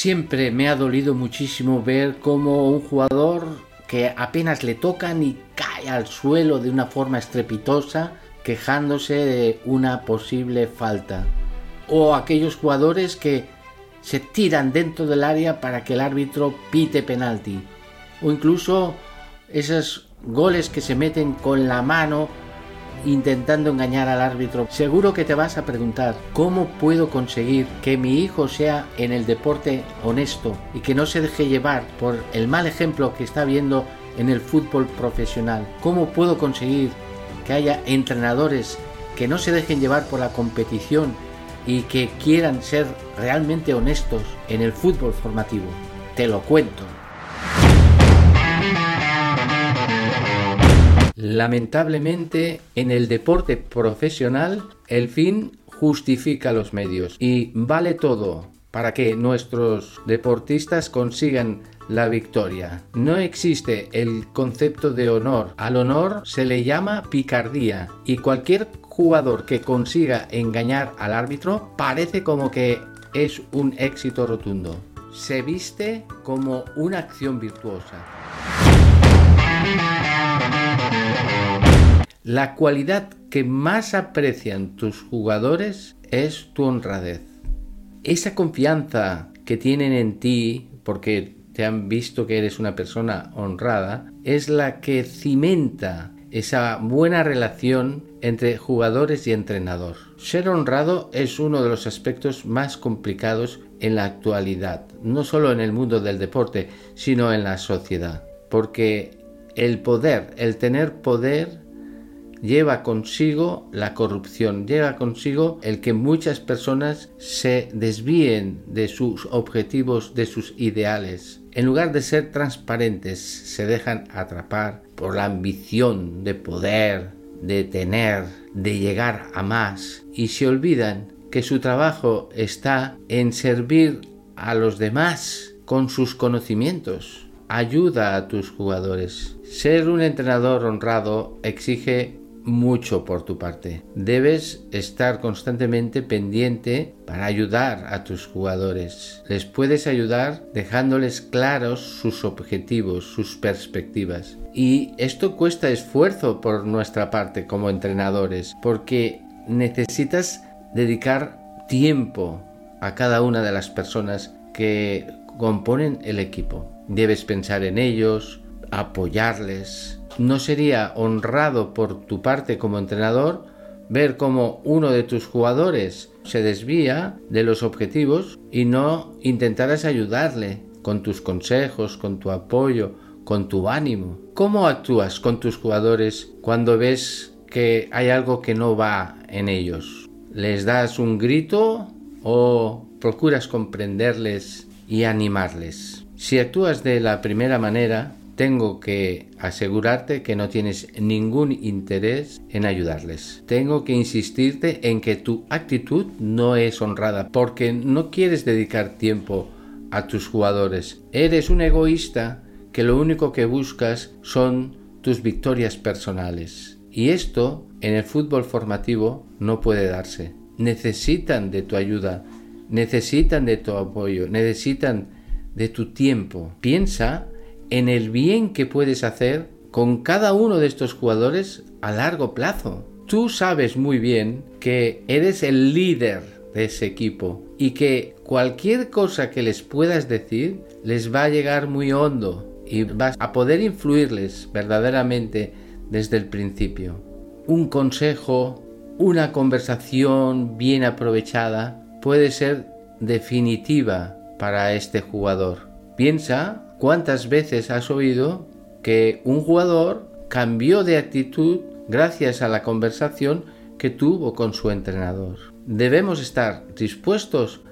Siempre me ha dolido muchísimo ver cómo un jugador que apenas le tocan y cae al suelo de una forma estrepitosa quejándose de una posible falta. O aquellos jugadores que se tiran dentro del área para que el árbitro pite penalti. O incluso esos goles que se meten con la mano intentando engañar al árbitro. Seguro que te vas a preguntar, ¿cómo puedo conseguir que mi hijo sea en el deporte honesto y que no se deje llevar por el mal ejemplo que está viendo en el fútbol profesional? ¿Cómo puedo conseguir que haya entrenadores que no se dejen llevar por la competición y que quieran ser realmente honestos en el fútbol formativo? Te lo cuento. Lamentablemente, en el deporte profesional, el fin justifica los medios y vale todo para que nuestros deportistas consigan la victoria. No existe el concepto de honor. Al honor se le llama picardía y cualquier jugador que consiga engañar al árbitro parece como que es un éxito rotundo. Se viste como una acción virtuosa. La cualidad que más aprecian tus jugadores es tu honradez. Esa confianza que tienen en ti porque te han visto que eres una persona honrada es la que cimenta esa buena relación entre jugadores y entrenador. Ser honrado es uno de los aspectos más complicados en la actualidad, no solo en el mundo del deporte, sino en la sociedad, porque el poder, el tener poder, lleva consigo la corrupción, lleva consigo el que muchas personas se desvíen de sus objetivos, de sus ideales. En lugar de ser transparentes, se dejan atrapar por la ambición de poder, de tener, de llegar a más y se olvidan que su trabajo está en servir a los demás con sus conocimientos. Ayuda a tus jugadores. Ser un entrenador honrado exige mucho por tu parte. Debes estar constantemente pendiente para ayudar a tus jugadores. Les puedes ayudar dejándoles claros sus objetivos, sus perspectivas. Y esto cuesta esfuerzo por nuestra parte como entrenadores, porque necesitas dedicar tiempo a cada una de las personas que componen el equipo. Debes pensar en ellos, apoyarles, ¿No sería honrado por tu parte como entrenador ver cómo uno de tus jugadores se desvía de los objetivos y no intentaras ayudarle con tus consejos, con tu apoyo, con tu ánimo? ¿Cómo actúas con tus jugadores cuando ves que hay algo que no va en ellos? ¿Les das un grito o procuras comprenderles y animarles? Si actúas de la primera manera, tengo que asegurarte que no tienes ningún interés en ayudarles. Tengo que insistirte en que tu actitud no es honrada porque no quieres dedicar tiempo a tus jugadores. Eres un egoísta que lo único que buscas son tus victorias personales. Y esto en el fútbol formativo no puede darse. Necesitan de tu ayuda, necesitan de tu apoyo, necesitan de tu tiempo. Piensa en el bien que puedes hacer con cada uno de estos jugadores a largo plazo. Tú sabes muy bien que eres el líder de ese equipo y que cualquier cosa que les puedas decir les va a llegar muy hondo y vas a poder influirles verdaderamente desde el principio. Un consejo, una conversación bien aprovechada puede ser definitiva para este jugador. Piensa ¿Cuántas veces has oído que un jugador cambió de actitud gracias a la conversación que tuvo con su entrenador? Debemos estar dispuestos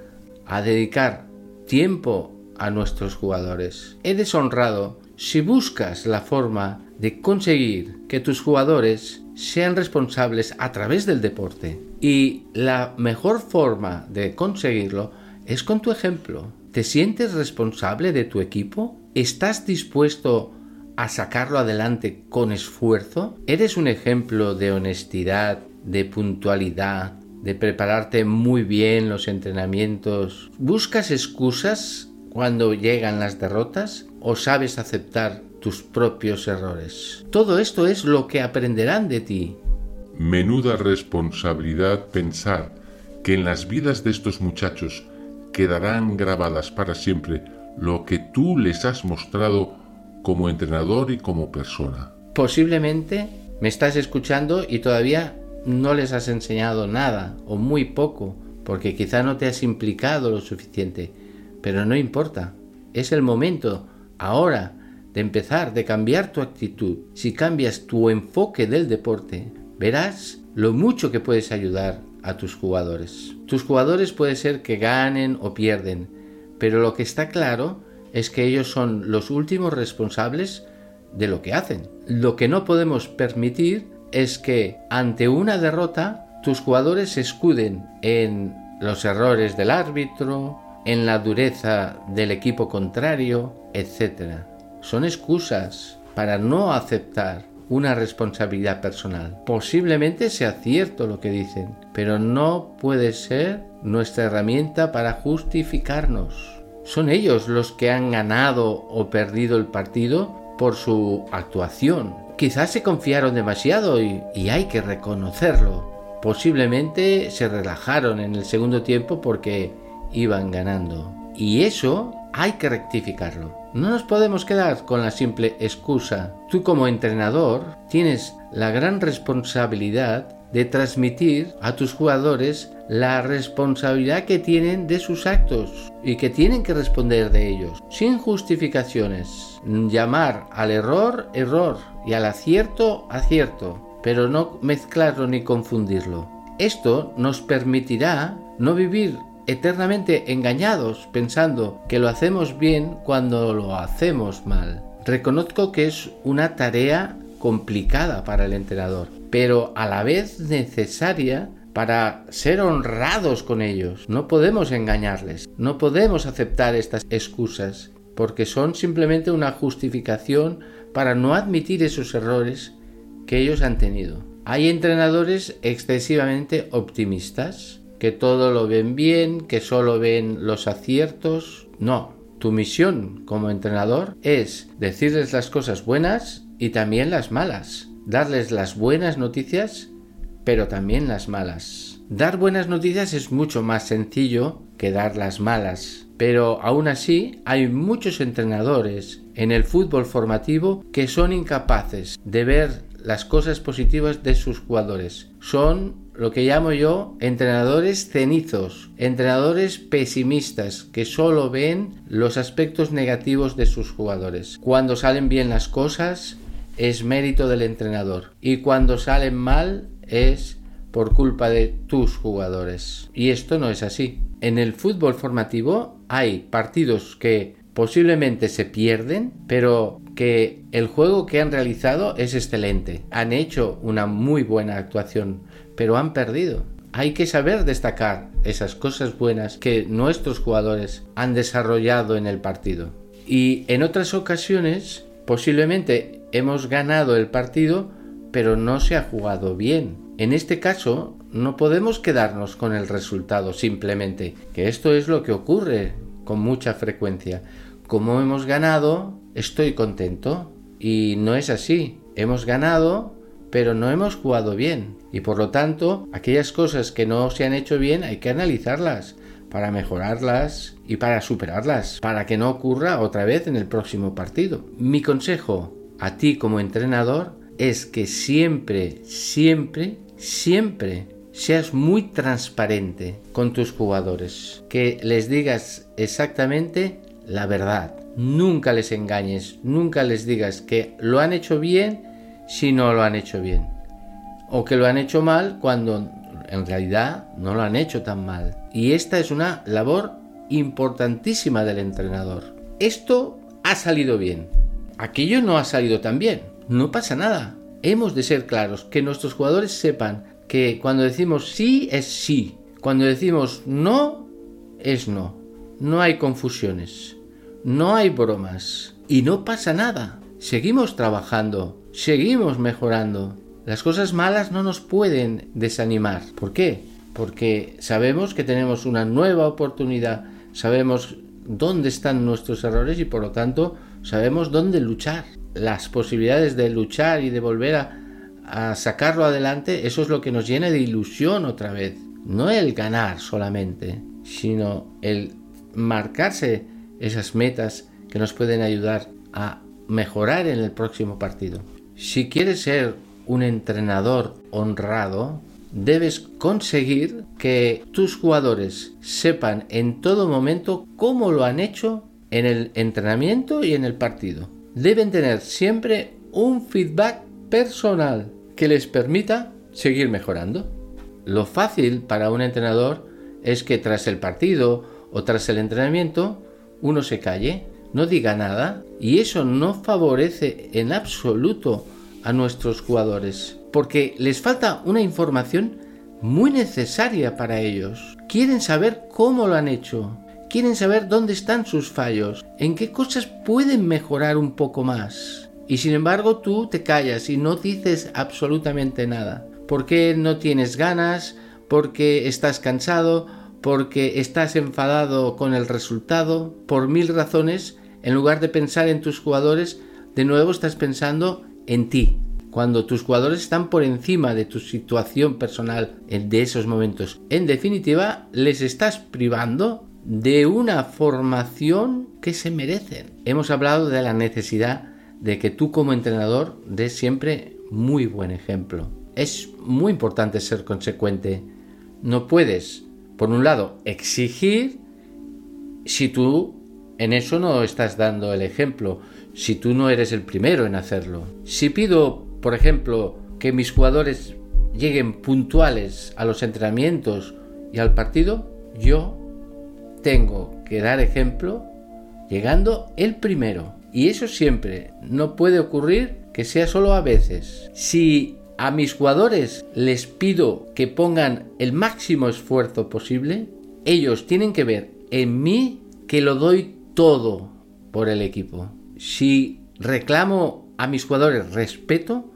a dedicar tiempo a nuestros jugadores. Eres honrado si buscas la forma de conseguir que tus jugadores sean responsables a través del deporte. Y la mejor forma de conseguirlo es con tu ejemplo. ¿Te sientes responsable de tu equipo? ¿Estás dispuesto a sacarlo adelante con esfuerzo? ¿Eres un ejemplo de honestidad, de puntualidad, de prepararte muy bien los entrenamientos? ¿Buscas excusas cuando llegan las derrotas o sabes aceptar tus propios errores. Todo esto es lo que aprenderán de ti. Menuda responsabilidad pensar que en las vidas de estos muchachos quedarán grabadas para siempre lo que tú les has mostrado como entrenador y como persona. Posiblemente me estás escuchando y todavía no les has enseñado nada o muy poco, porque quizá no te has implicado lo suficiente, pero no importa. Es el momento, ahora, de empezar, de cambiar tu actitud. Si cambias tu enfoque del deporte, verás lo mucho que puedes ayudar a tus jugadores. Tus jugadores puede ser que ganen o pierden, pero lo que está claro es que ellos son los últimos responsables de lo que hacen. Lo que no podemos permitir es que ante una derrota tus jugadores se escuden en los errores del árbitro, en la dureza del equipo contrario, etc son excusas para no aceptar una responsabilidad personal. Posiblemente sea cierto lo que dicen, pero no puede ser nuestra herramienta para justificarnos. Son ellos los que han ganado o perdido el partido por su actuación. Quizás se confiaron demasiado y, y hay que reconocerlo. Posiblemente se relajaron en el segundo tiempo porque iban ganando. Y eso hay que rectificarlo. No nos podemos quedar con la simple excusa. Tú como entrenador tienes la gran responsabilidad de transmitir a tus jugadores la responsabilidad que tienen de sus actos y que tienen que responder de ellos, sin justificaciones. Llamar al error error y al acierto acierto, pero no mezclarlo ni confundirlo. Esto nos permitirá no vivir eternamente engañados pensando que lo hacemos bien cuando lo hacemos mal. Reconozco que es una tarea complicada para el entrenador, pero a la vez necesaria para ser honrados con ellos. No podemos engañarles, no podemos aceptar estas excusas, porque son simplemente una justificación para no admitir esos errores que ellos han tenido. Hay entrenadores excesivamente optimistas que todo lo ven bien, que solo ven los aciertos. No, tu misión como entrenador es decirles las cosas buenas y también las malas. Darles las buenas noticias, pero también las malas. Dar buenas noticias es mucho más sencillo que dar las malas. Pero aún así hay muchos entrenadores en el fútbol formativo que son incapaces de ver las cosas positivas de sus jugadores. Son lo que llamo yo entrenadores cenizos, entrenadores pesimistas que solo ven los aspectos negativos de sus jugadores. Cuando salen bien las cosas es mérito del entrenador y cuando salen mal es por culpa de tus jugadores. Y esto no es así. En el fútbol formativo hay partidos que posiblemente se pierden, pero que el juego que han realizado es excelente. Han hecho una muy buena actuación pero han perdido. Hay que saber destacar esas cosas buenas que nuestros jugadores han desarrollado en el partido. Y en otras ocasiones, posiblemente hemos ganado el partido, pero no se ha jugado bien. En este caso, no podemos quedarnos con el resultado simplemente, que esto es lo que ocurre con mucha frecuencia. Como hemos ganado, estoy contento. Y no es así. Hemos ganado, pero no hemos jugado bien. Y por lo tanto, aquellas cosas que no se han hecho bien hay que analizarlas para mejorarlas y para superarlas, para que no ocurra otra vez en el próximo partido. Mi consejo a ti como entrenador es que siempre, siempre, siempre seas muy transparente con tus jugadores, que les digas exactamente la verdad. Nunca les engañes, nunca les digas que lo han hecho bien si no lo han hecho bien. O que lo han hecho mal cuando en realidad no lo han hecho tan mal. Y esta es una labor importantísima del entrenador. Esto ha salido bien. Aquello no ha salido tan bien. No pasa nada. Hemos de ser claros, que nuestros jugadores sepan que cuando decimos sí es sí, cuando decimos no es no. No hay confusiones, no hay bromas y no pasa nada. Seguimos trabajando, seguimos mejorando. Las cosas malas no nos pueden desanimar. ¿Por qué? Porque sabemos que tenemos una nueva oportunidad, sabemos dónde están nuestros errores y por lo tanto sabemos dónde luchar. Las posibilidades de luchar y de volver a, a sacarlo adelante, eso es lo que nos llena de ilusión otra vez. No el ganar solamente, sino el marcarse esas metas que nos pueden ayudar a mejorar en el próximo partido. Si quieres ser un entrenador honrado, debes conseguir que tus jugadores sepan en todo momento cómo lo han hecho en el entrenamiento y en el partido. Deben tener siempre un feedback personal que les permita seguir mejorando. Lo fácil para un entrenador es que tras el partido o tras el entrenamiento uno se calle, no diga nada y eso no favorece en absoluto a nuestros jugadores porque les falta una información muy necesaria para ellos. Quieren saber cómo lo han hecho, quieren saber dónde están sus fallos, en qué cosas pueden mejorar un poco más. Y sin embargo tú te callas y no dices absolutamente nada. Porque no tienes ganas, porque estás cansado, porque estás enfadado con el resultado, por mil razones, en lugar de pensar en tus jugadores, de nuevo estás pensando en ti. Cuando tus jugadores están por encima de tu situación personal de esos momentos. En definitiva, les estás privando de una formación que se merecen. Hemos hablado de la necesidad de que tú como entrenador des siempre muy buen ejemplo. Es muy importante ser consecuente. No puedes, por un lado, exigir si tú en eso no estás dando el ejemplo, si tú no eres el primero en hacerlo. Si pido, por ejemplo, que mis jugadores lleguen puntuales a los entrenamientos y al partido, yo tengo que dar ejemplo llegando el primero. Y eso siempre no puede ocurrir que sea solo a veces. Si a mis jugadores les pido que pongan el máximo esfuerzo posible, ellos tienen que ver en mí que lo doy todo por el equipo. Si reclamo a mis jugadores respeto,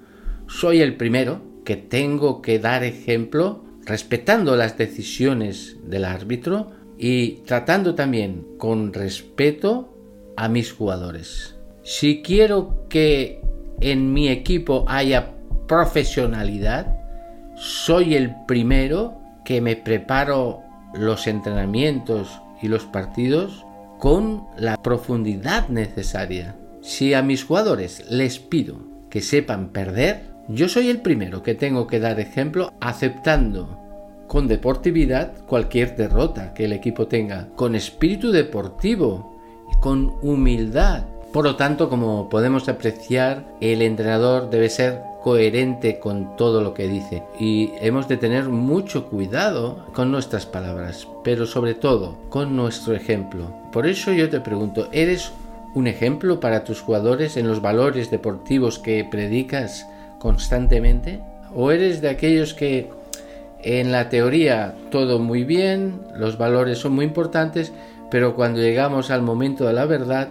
soy el primero que tengo que dar ejemplo respetando las decisiones del árbitro y tratando también con respeto a mis jugadores. Si quiero que en mi equipo haya profesionalidad, soy el primero que me preparo los entrenamientos y los partidos con la profundidad necesaria. Si a mis jugadores les pido que sepan perder, yo soy el primero que tengo que dar ejemplo aceptando con deportividad cualquier derrota que el equipo tenga, con espíritu deportivo y con humildad. Por lo tanto, como podemos apreciar, el entrenador debe ser coherente con todo lo que dice y hemos de tener mucho cuidado con nuestras palabras, pero sobre todo con nuestro ejemplo. Por eso yo te pregunto, ¿eres un ejemplo para tus jugadores en los valores deportivos que predicas constantemente? ¿O eres de aquellos que en la teoría todo muy bien, los valores son muy importantes, pero cuando llegamos al momento de la verdad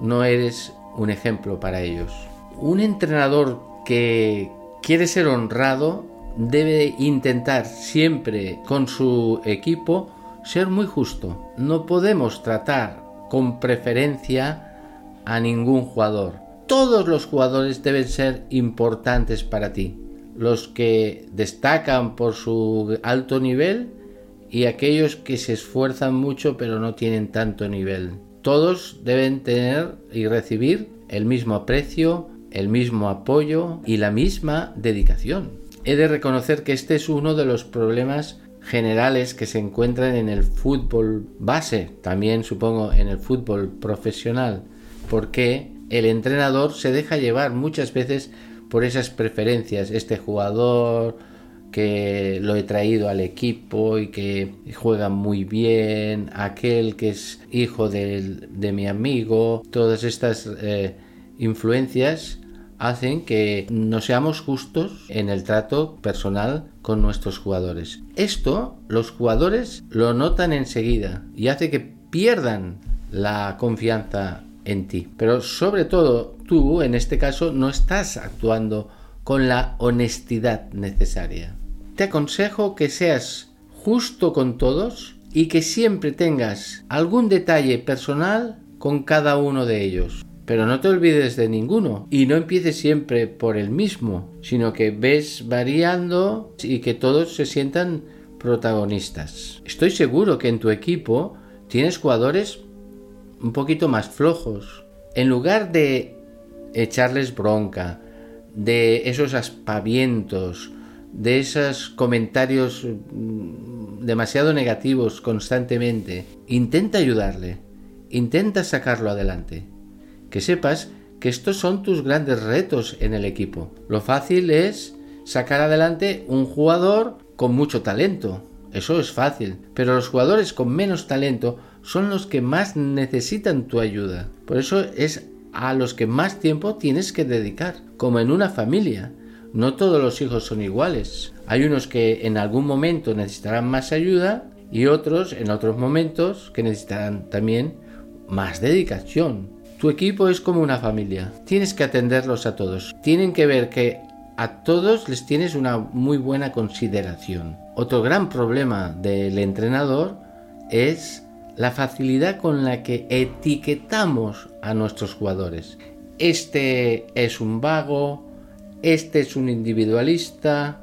no eres un ejemplo para ellos. Un entrenador que quiere ser honrado debe intentar siempre con su equipo ser muy justo. No podemos tratar con preferencia a ningún jugador. Todos los jugadores deben ser importantes para ti los que destacan por su alto nivel y aquellos que se esfuerzan mucho pero no tienen tanto nivel. Todos deben tener y recibir el mismo aprecio, el mismo apoyo y la misma dedicación. He de reconocer que este es uno de los problemas generales que se encuentran en el fútbol base, también supongo en el fútbol profesional, porque el entrenador se deja llevar muchas veces por esas preferencias. Este jugador que lo he traído al equipo y que juega muy bien, aquel que es hijo de, mi amigo, todas estas eh, influencias hacen que no seamos justos en el trato personal con nuestros jugadores. Esto los jugadores lo notan enseguida y hace que pierdan la confianza en ti. Pero sobre todo tú, en este caso, no estás actuando con la honestidad necesaria. Te aconsejo que seas justo con todos y que siempre tengas algún detalle personal con cada uno de ellos. Pero no te olvides de ninguno y no empieces siempre por el mismo, sino que ves variando y que todos se sientan protagonistas. Estoy seguro que en tu equipo tienes jugadores un poquito más flojos. En lugar de echarles bronca, de esos aspavientos, de esos comentarios mm, demasiado negativos constantemente, intenta ayudarle, intenta sacarlo adelante. Que sepas que estos son tus grandes retos en el equipo. Lo fácil es sacar adelante un jugador con mucho talento. Eso es fácil, pero los jugadores con menos talento son los que más necesitan tu ayuda. Por eso es a los que más tiempo tienes que dedicar, como en una familia. No todos los hijos son iguales. Hay unos que en algún momento necesitarán más ayuda y otros en otros momentos que necesitarán también más dedicación. Tu equipo es como una familia. Tienes que atenderlos a todos. Tienen que ver que a todos les tienes una muy buena consideración. Otro gran problema del entrenador es la facilidad con la que etiquetamos a nuestros jugadores. Este es un vago, este es un individualista,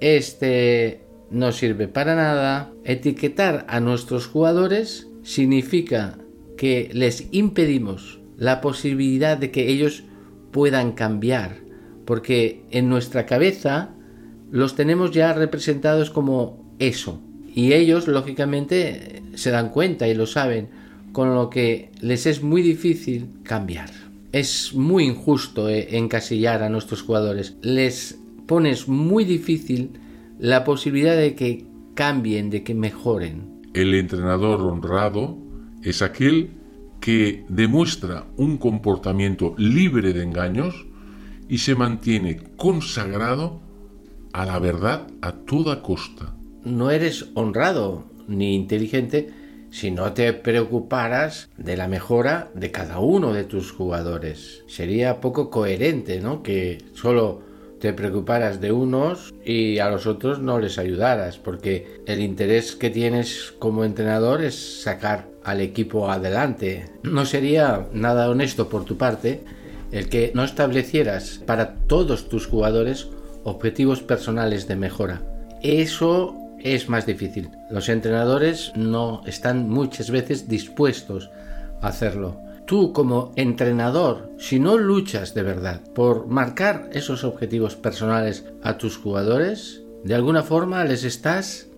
este no sirve para nada. Etiquetar a nuestros jugadores significa que les impedimos la posibilidad de que ellos puedan cambiar, porque en nuestra cabeza los tenemos ya representados como eso, y ellos lógicamente se dan cuenta y lo saben, con lo que les es muy difícil cambiar es muy injusto eh, encasillar a nuestros jugadores. Les pones muy difícil la posibilidad de que cambien, de que mejoren. El entrenador honrado es aquel que demuestra un comportamiento libre de engaños y se mantiene consagrado a la verdad a toda costa. No eres honrado ni inteligente si no te preocuparas de la mejora de cada uno de tus jugadores. Sería poco coherente, ¿no? Que solo te preocuparas de unos y a los otros no les ayudaras, porque el interés que tienes como entrenador es sacar al equipo adelante. No sería nada honesto por tu parte el que no establecieras para todos tus jugadores objetivos personales de mejora. Eso es más difícil. Los entrenadores no están muchas veces dispuestos a hacerlo. Tú como entrenador, si no luchas de verdad por marcar esos objetivos personales a tus jugadores, de alguna forma les estás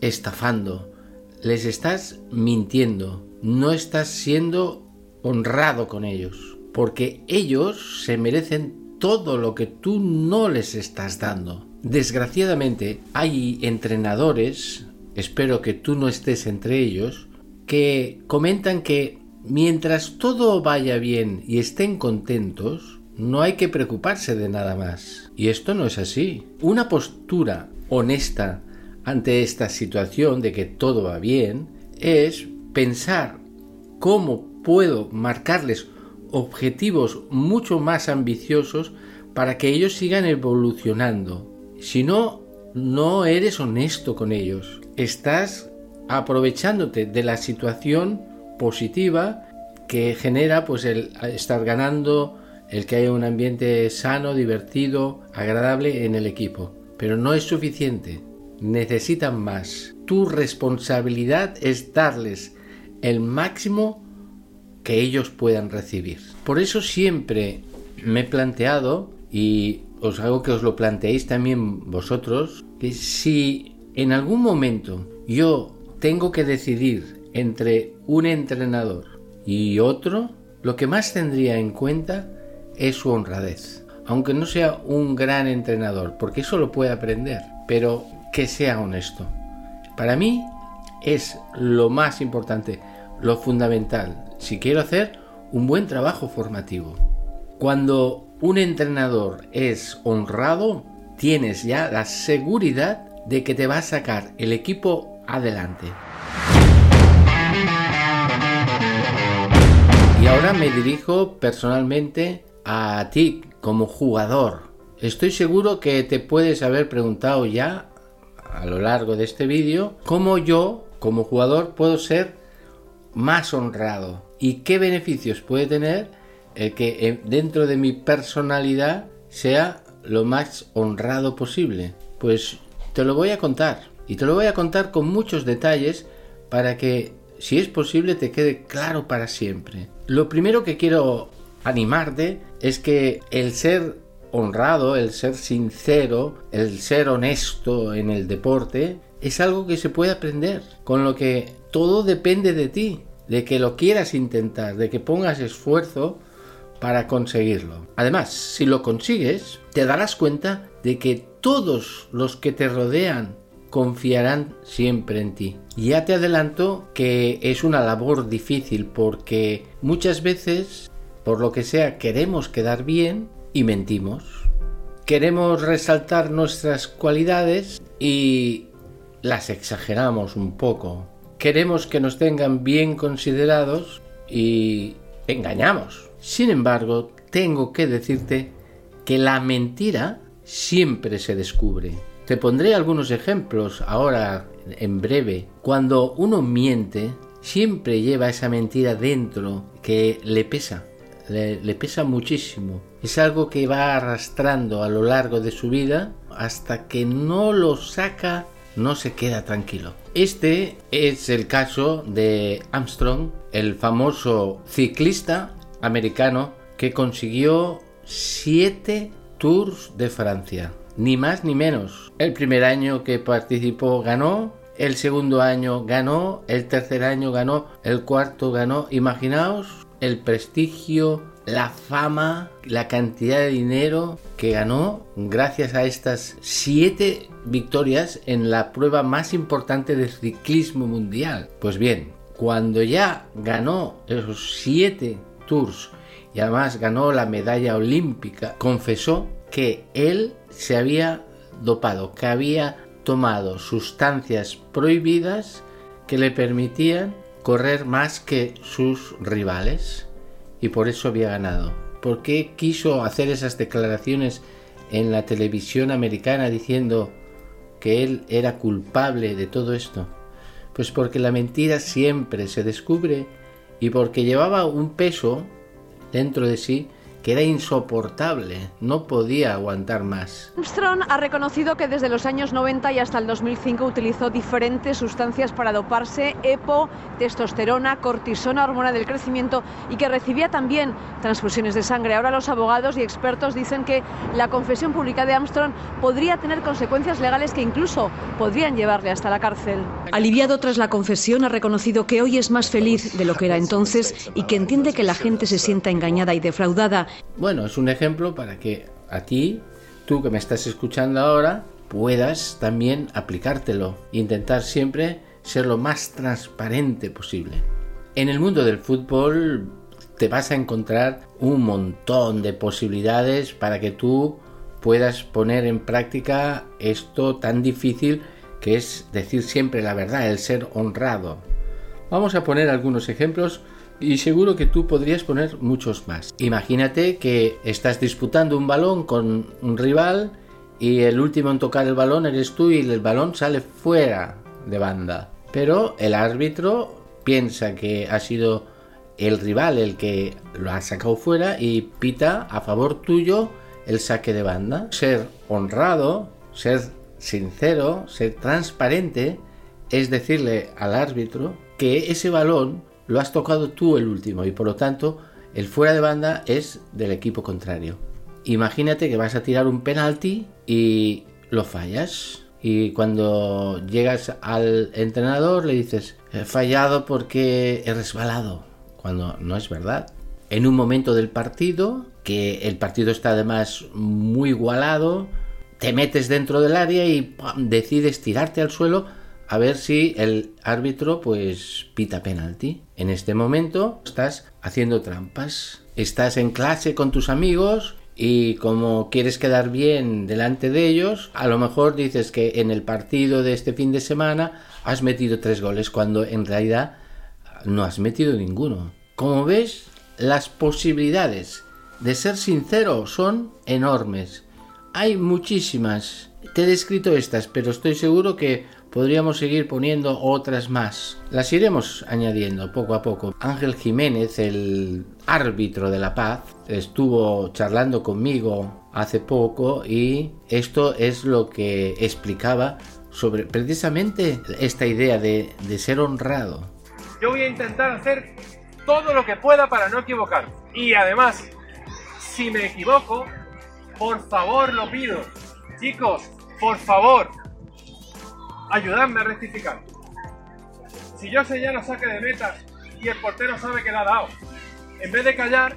estafando, les estás mintiendo, no estás siendo honrado con ellos, porque ellos se merecen todo lo que tú no les estás dando. Desgraciadamente hay entrenadores, espero que tú no estés entre ellos, que comentan que mientras todo vaya bien y estén contentos, no hay que preocuparse de nada más. Y esto no es así. Una postura honesta ante esta situación de que todo va bien es pensar cómo puedo marcarles objetivos mucho más ambiciosos para que ellos sigan evolucionando si no, no eres honesto con ellos. Estás aprovechándote de la situación positiva que genera pues el estar ganando, el que haya un ambiente sano, divertido, agradable en el equipo. Pero no es suficiente. Necesitan más. Tu responsabilidad es darles el máximo que ellos puedan recibir. Por eso siempre me he planteado y os hago que os lo planteéis también vosotros, que si en algún momento yo tengo que decidir entre un entrenador y otro, lo que más tendría en cuenta es su honradez. Aunque no sea un gran entrenador, porque eso lo puede aprender, pero que sea honesto. Para mí es lo más importante, lo fundamental, si quiero hacer un buen trabajo formativo. Cuando un entrenador es honrado, tienes ya la seguridad de que te va a sacar el equipo adelante. Y ahora me dirijo personalmente a ti como jugador. Estoy seguro que te puedes haber preguntado ya a lo largo de este vídeo cómo yo como jugador puedo ser más honrado. ¿Y qué beneficios puede tener el que eh, dentro de mi personalidad sea lo más honrado posible? Pues te lo voy a contar. Y te lo voy a contar con muchos detalles para que, si es posible, te quede claro para siempre. Lo primero que quiero animarte es que el ser honrado, el ser sincero, el ser honesto en el deporte, es algo que se puede aprender, con lo que todo depende de ti, de que lo quieras intentar, de que pongas esfuerzo para conseguirlo. Además, si lo consigues, te darás cuenta de que todos los que te rodean confiarán siempre en ti. Ya te adelanto que es una labor difícil porque muchas veces, por lo que sea, queremos quedar bien y mentimos. Queremos resaltar nuestras cualidades y las exageramos un poco. Queremos que nos tengan bien considerados y engañamos. Sin embargo, tengo que decirte que la mentira siempre se descubre. Te pondré algunos ejemplos ahora en breve. Cuando uno miente, siempre lleva esa mentira dentro que le pesa le, pesa muchísimo. Es algo que va arrastrando a lo largo de su vida hasta que no lo saca, no se queda tranquilo. Este es el caso de Armstrong, el famoso ciclista americano que consiguió siete Tours de Francia. Ni más ni menos. El primer año que participó ganó, el segundo año ganó, el tercer año ganó, el cuarto ganó. Imaginaos el prestigio, la fama, la cantidad de dinero que ganó gracias a estas siete victorias en la prueba más importante de ciclismo mundial. Pues bien, cuando ya ganó esos siete tours y además ganó la medalla olímpica, confesó que él se había dopado, que había tomado sustancias prohibidas que le permitían correr más que sus rivales y por eso había ganado. ¿Por qué quiso hacer esas declaraciones en la televisión americana diciendo que él era culpable de todo esto? Pues porque la mentira siempre se descubre y porque llevaba un peso dentro de sí que era insoportable, no podía aguantar más. Armstrong ha reconocido que desde los años 90 y hasta el 2005 utilizó diferentes sustancias para doparse, EPO, testosterona, cortisona, hormona del crecimiento y que recibía también transfusiones de sangre. Ahora los abogados y expertos dicen que la confesión pública de Armstrong podría tener consecuencias legales que incluso podrían llevarle hasta la cárcel. Aliviado tras la confesión, ha reconocido que hoy es más feliz de lo que era entonces y que entiende que la gente se sienta engañada y defraudada bueno, es un ejemplo para que a ti, tú que me estás escuchando ahora, puedas también aplicártelo. Intentar siempre ser lo más transparente posible. En el mundo del fútbol te vas a encontrar un montón de posibilidades para que tú puedas poner en práctica esto tan difícil que es decir siempre la verdad, el ser honrado. Vamos a poner algunos ejemplos y seguro que tú podrías poner muchos más. Imagínate que estás disputando un balón con un rival y el último en tocar el balón eres tú y el balón sale fuera de banda. Pero el árbitro piensa que ha sido el rival el que lo ha sacado fuera y pita a favor tuyo el saque de banda. Ser honrado, ser sincero, ser transparente es decirle al árbitro que ese balón lo has tocado tú el último y por lo tanto el fuera de banda es del equipo contrario. Imagínate que vas a tirar un penalti y lo fallas. Y cuando llegas al entrenador le dices, he fallado porque he resbalado, cuando no es verdad. En un momento del partido, que el partido está además muy igualado, te metes dentro del área y decides tirarte al suelo a ver si el árbitro pues pita penalti. En este momento estás haciendo trampas. Estás en clase con tus amigos y como quieres quedar bien delante de ellos, a lo mejor dices que en el partido de este fin de semana has metido tres goles cuando en realidad no has metido ninguno. Como ves, las posibilidades de ser sincero son enormes. Hay muchísimas. Te he descrito estas, pero estoy seguro que podríamos seguir poniendo otras más. Las iremos añadiendo poco a poco. Ángel Jiménez, el árbitro de la paz, estuvo charlando conmigo hace poco y esto es lo que explicaba sobre precisamente esta idea de, de ser honrado. Yo voy a intentar hacer todo lo que pueda para no equivocar. Y además, si me equivoco, por favor lo pido. Chicos, por favor, ayudadme a rectificar. Si yo señalo saque de meta y el portero sabe que le ha dado, en vez de callar,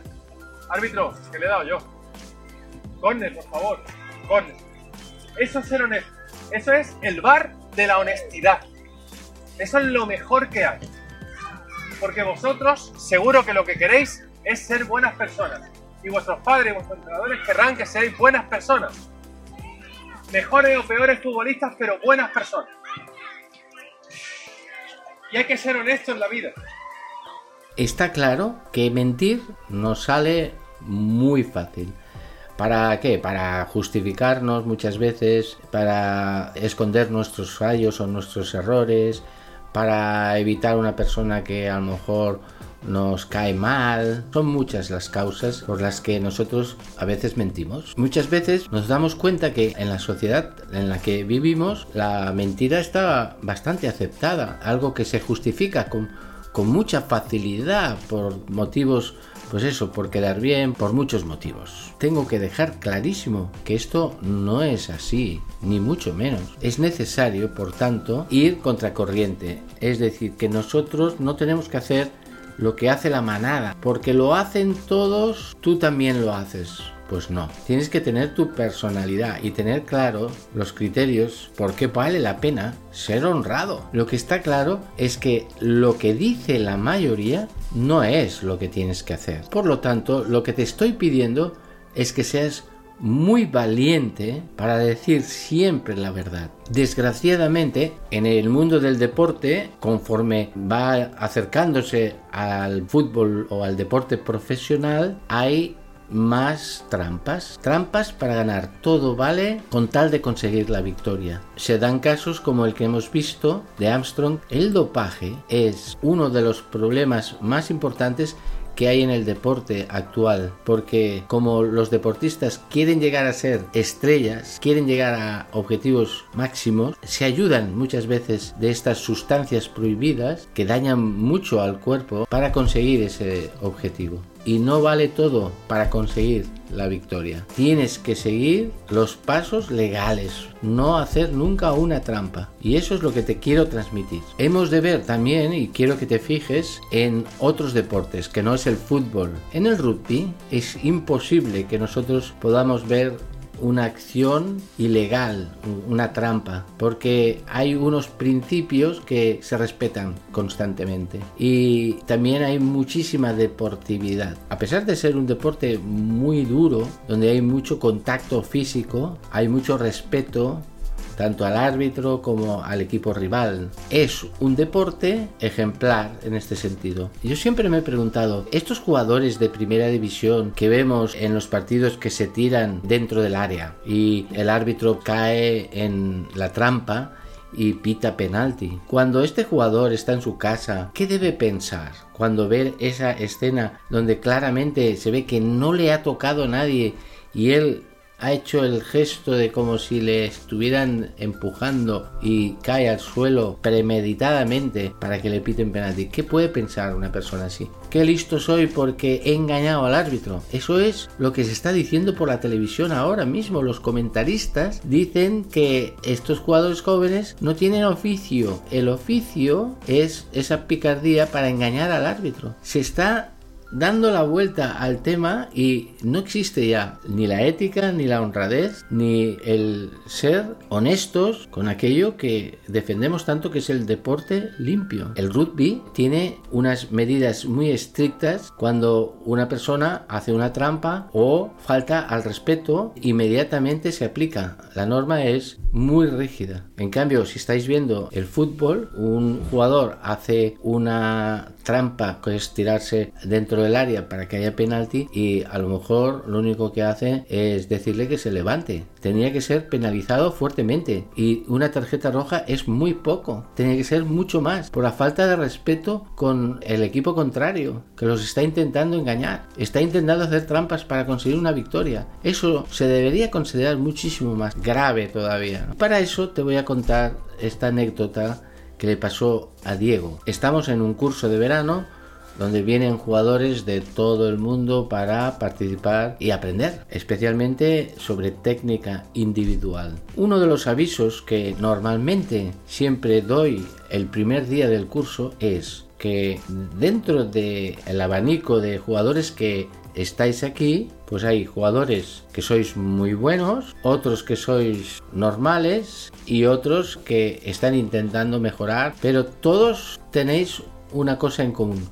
árbitro, que le he dado yo. Corner, por favor, corner. Eso es ser honesto. Eso es el bar de la honestidad. Eso es lo mejor que hay. Porque vosotros seguro que lo que queréis es ser buenas personas. Y vuestros padres y vuestros entrenadores querrán que seáis buenas personas. Mejores o peores futbolistas, pero buenas personas. Y hay que ser honesto en la vida. Está claro que mentir nos sale muy fácil. ¿Para qué? Para justificarnos muchas veces, para esconder nuestros fallos o nuestros errores, para evitar una persona que a lo mejor nos cae mal. Son muchas las causas por las que nosotros a veces mentimos. Muchas veces nos damos cuenta que en la sociedad en la que vivimos la mentira está bastante aceptada, algo que se justifica con, mucha facilidad por motivos pues eso, por quedar bien, por muchos motivos. Tengo que dejar clarísimo que esto no es así, ni mucho menos. Es necesario, por tanto, ir contracorriente. Es decir, que nosotros no tenemos que hacer lo que hace la manada, porque lo hacen todos, tú también lo haces. Pues no, tienes que tener tu personalidad y tener claro los criterios por qué vale la pena ser honrado. Lo que está claro es que lo que dice la mayoría no es lo que tienes que hacer. Por lo tanto, lo que te estoy pidiendo es que seas muy valiente para decir siempre la verdad. Desgraciadamente, en el mundo del deporte, conforme va acercándose al fútbol o al deporte profesional, hay más trampas. Trampas para ganar. Todo vale con tal de conseguir la victoria. Se dan casos como el que hemos visto de Armstrong. El dopaje es uno de los problemas más importantes que hay en el deporte actual, porque como los deportistas quieren llegar a ser estrellas, quieren llegar a objetivos máximos, se ayudan muchas veces de estas sustancias prohibidas que dañan mucho al cuerpo para conseguir ese objetivo y no vale todo para conseguir la victoria. Tienes que seguir los pasos legales, no hacer nunca una trampa. Y eso es lo que te quiero transmitir. Hemos de ver también, y quiero que te fijes, en otros deportes, que no es el fútbol. En el rugby es imposible que nosotros podamos ver una acción ilegal, una trampa, porque hay unos principios que se respetan constantemente y también hay muchísima deportividad. A pesar de ser un deporte muy duro, donde hay mucho contacto físico, hay mucho respeto, tanto al árbitro como al equipo rival. Es un deporte ejemplar en este sentido. Yo siempre me he preguntado, estos jugadores de primera división que vemos en los partidos que se tiran dentro del área y el árbitro cae en la trampa, y pita penalti. Cuando este jugador está en su casa, ¿qué debe pensar? Cuando ve esa escena donde claramente se ve que no le ha tocado a nadie y él ha hecho el gesto de como si le estuvieran empujando y cae al suelo premeditadamente para que le piten penalti. ¿Qué puede pensar una persona así? Qué listo soy porque he engañado al árbitro. Eso es lo que se está diciendo por la televisión ahora mismo. Los comentaristas dicen que estos jugadores jóvenes no tienen oficio. El oficio es esa picardía para engañar al árbitro. Se está dando la vuelta al tema y no existe ya ni la ética, ni la honradez, ni el ser honestos con aquello que defendemos tanto que es el deporte limpio. El rugby tiene unas medidas muy estrictas cuando una persona hace una trampa o falta al respeto, inmediatamente se aplica. La norma es muy rígida. En cambio, si estáis viendo el fútbol, un jugador hace una trampa que es tirarse dentro del área para que haya penalti y a lo mejor lo único que hace es decirle que se levante. Tenía que ser penalizado fuertemente y una tarjeta roja es muy poco. Tenía que ser mucho más por la falta de respeto con el equipo contrario que los está intentando engañar. Está intentando hacer trampas para conseguir una victoria. Eso se debería considerar muchísimo más grave todavía. Para eso te voy a contar esta anécdota que le pasó a Diego. Estamos en un curso de verano donde vienen jugadores de todo el mundo para participar y aprender, especialmente sobre técnica individual. Uno de los avisos que normalmente siempre doy el primer día del curso es que dentro del abanico de jugadores que estáis aquí, pues hay jugadores que sois muy buenos, otros que sois normales y otros que están intentando mejorar, pero todos tenéis una cosa en común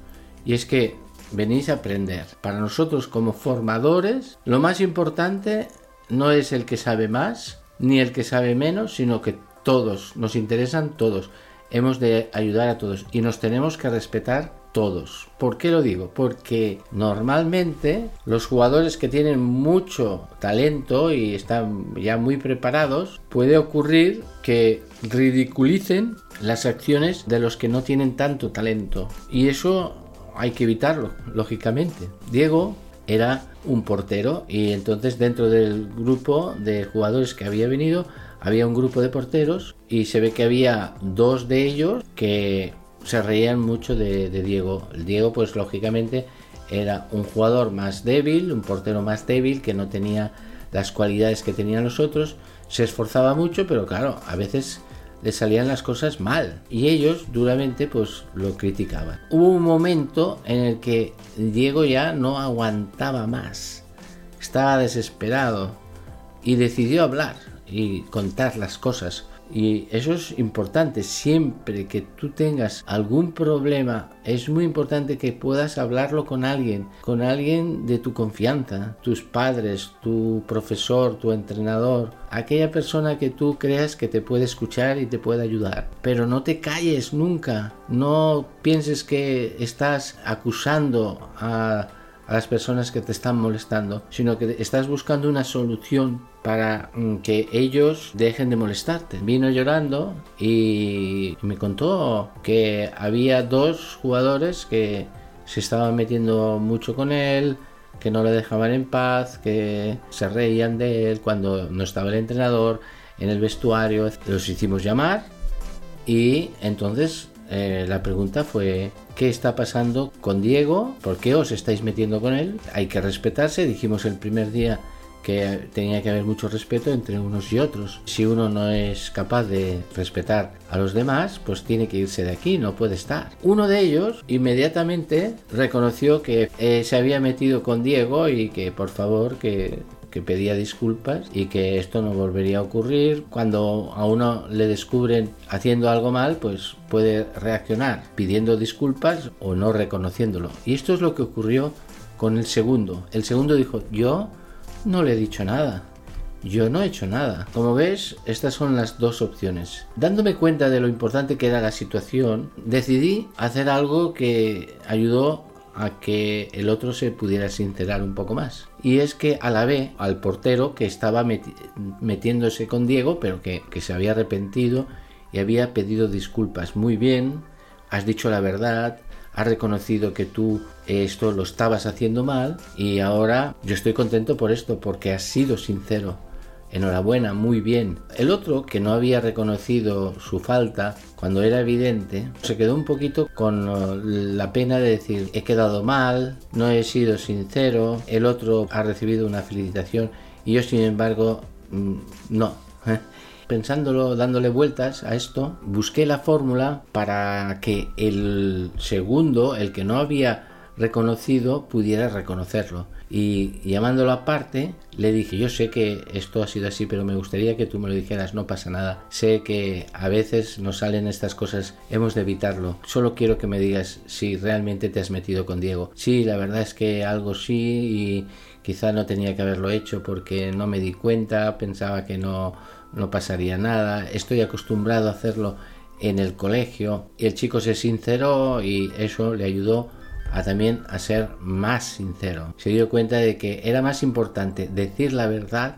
y es que venís a aprender. Para nosotros como formadores, lo más importante no es el que sabe más ni el que sabe menos, sino que todos, nos interesan todos. Hemos de ayudar a todos y nos tenemos que respetar todos. ¿Por qué lo digo? Porque normalmente los jugadores que tienen mucho talento y están ya muy preparados, puede ocurrir que ridiculicen las acciones de los que no tienen tanto talento. Y eso hay que evitarlo, lógicamente. Diego era un portero y entonces dentro del grupo de jugadores que había venido había un grupo de porteros y se ve que había dos de ellos que se reían mucho de, Diego. El Diego pues lógicamente era un jugador más débil, un portero más débil que no tenía las cualidades que tenían los otros, se esforzaba mucho pero claro, a veces le salían las cosas mal. Y ellos duramente pues lo criticaban. Hubo un momento en el que Diego ya no aguantaba más, estaba desesperado y decidió hablar y contar las cosas y eso es importante. Siempre que tú tengas algún problema, es muy importante que puedas hablarlo con alguien, con alguien de tu confianza, tus padres, tu profesor, tu entrenador, aquella persona que tú creas que te puede escuchar y te puede ayudar. Pero no te calles nunca. No pienses que estás acusando a a las personas que te están molestando, sino que estás buscando una solución para mm, que ellos dejen de molestarte. Vino llorando y me contó que había dos jugadores que se estaban metiendo mucho con él, que no le dejaban en paz, que se reían de él cuando no estaba el entrenador en el vestuario. Los hicimos llamar y entonces eh, la pregunta fue qué está pasando con Diego, por qué os estáis metiendo con él, hay que respetarse, dijimos el primer día que tenía que haber mucho respeto entre unos y otros. Si uno no es capaz de respetar a los demás, pues tiene que irse de aquí, no puede estar. Uno de ellos inmediatamente reconoció que eh, se había metido con Diego y que por favor que que pedía disculpas y que esto no volvería a ocurrir. Cuando a uno le descubren haciendo algo mal, pues puede reaccionar pidiendo disculpas o no reconociéndolo. Y esto es lo que ocurrió con el segundo. El segundo dijo, yo no le he dicho nada. Yo no he hecho nada. Como ves, estas son las dos opciones. Dándome cuenta de lo importante que era la situación, decidí hacer algo que ayudó a que el otro se pudiera sincerar un poco más. Y es que alabé al portero que estaba metiéndose con Diego, pero que, que se había arrepentido y había pedido disculpas. Muy bien, has dicho la verdad, has reconocido que tú esto lo estabas haciendo mal y ahora yo estoy contento por esto, porque has sido sincero enhorabuena, muy bien. El otro, que no había reconocido su falta cuando era evidente, se quedó un poquito con la pena de decir, he quedado mal, no he sido sincero, el otro ha recibido una felicitación y yo sin embargo mm, no. Pensándolo, dándole vueltas a esto, busqué la fórmula para que el segundo, el que no había reconocido, pudiera reconocerlo. Y llamándolo aparte le dije yo sé que esto ha sido así pero me gustaría que tú me lo dijeras no pasa nada. Sé que a veces nos salen estas cosas hemos de evitarlo. Solo quiero que me digas si realmente te has metido con Diego. Sí la verdad es que algo sí y quizá no tenía que haberlo hecho porque no me di cuenta pensaba que no no pasaría nada. Estoy acostumbrado a hacerlo en el colegio. Y el chico se sinceró y eso le ayudó a también a ser más sincero. Se dio cuenta de que era más importante decir la verdad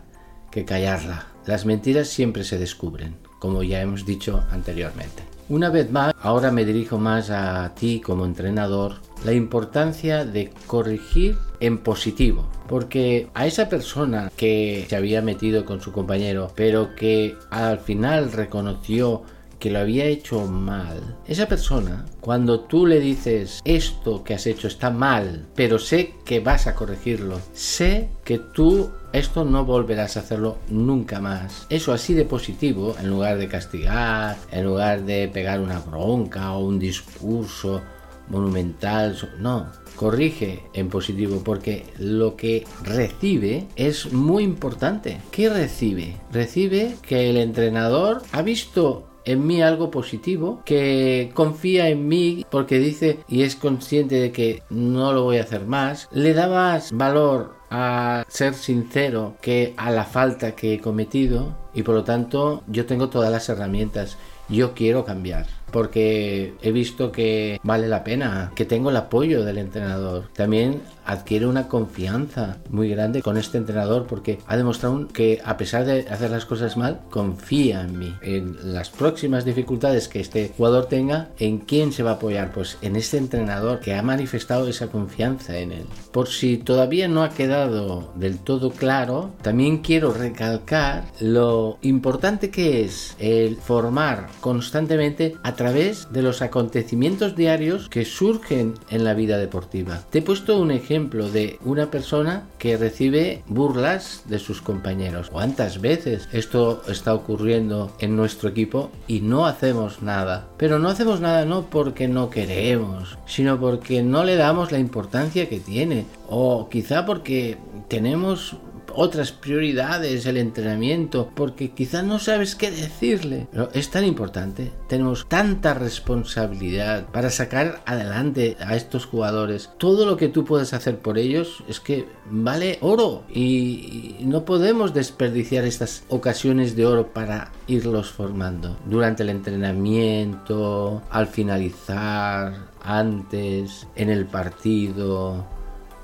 que callarla. Las mentiras siempre se descubren, como ya hemos dicho anteriormente. Una vez más, ahora me dirijo más a ti como entrenador, la importancia de corregir en positivo. Porque a esa persona que se había metido con su compañero, pero que al final reconoció que lo había hecho mal, esa persona, cuando tú le dices esto que has hecho está mal, pero sé que vas a corregirlo, sé que tú esto no volverás a hacerlo nunca más. Eso así de positivo, en lugar de castigar, en lugar de pegar una bronca o un discurso monumental, no, corrige en positivo porque lo que recibe es muy importante. ¿Qué recibe? Recibe que el entrenador ha visto en mí algo positivo, que confía en mí porque dice y es consciente de que no lo voy a hacer más, le da más valor a ser sincero que a la falta que he cometido y por lo tanto yo tengo todas las herramientas. Yo quiero cambiar porque he visto que vale la pena, que tengo el apoyo del entrenador. También adquiere una confianza muy grande con este entrenador porque ha demostrado que a pesar de hacer las cosas mal, confía en mí. En las próximas dificultades que este jugador tenga, ¿en quién se va a apoyar? Pues en este entrenador que ha manifestado esa confianza en él. Por si todavía no ha quedado del todo claro, también quiero recalcar lo importante que es el formar constantemente a través de los acontecimientos diarios que surgen en la vida deportiva. Te he puesto un ejemplo de una persona que recibe burlas de sus compañeros. ¿Cuántas veces esto está ocurriendo en nuestro equipo y no hacemos nada? Pero no hacemos nada no porque no queremos, sino porque no le damos la importancia que tiene o quizá porque tenemos otras prioridades, el entrenamiento, porque quizás no sabes qué decirle. Pero es tan importante, tenemos tanta responsabilidad para sacar adelante a estos jugadores. Todo lo que tú puedes hacer por ellos es que vale oro y no podemos desperdiciar estas ocasiones de oro para irlos formando durante el entrenamiento, al finalizar, antes, en el partido.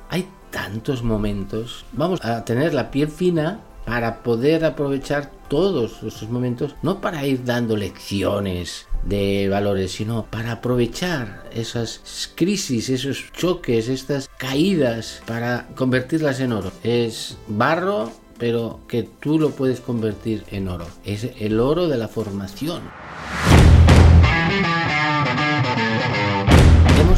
Hay tantos momentos, vamos a tener la piel fina para poder aprovechar todos esos momentos, no para ir dando lecciones de valores, sino para aprovechar esas crisis, esos choques, estas caídas, para convertirlas en oro. Es barro, pero que tú lo puedes convertir en oro. Es el oro de la formación.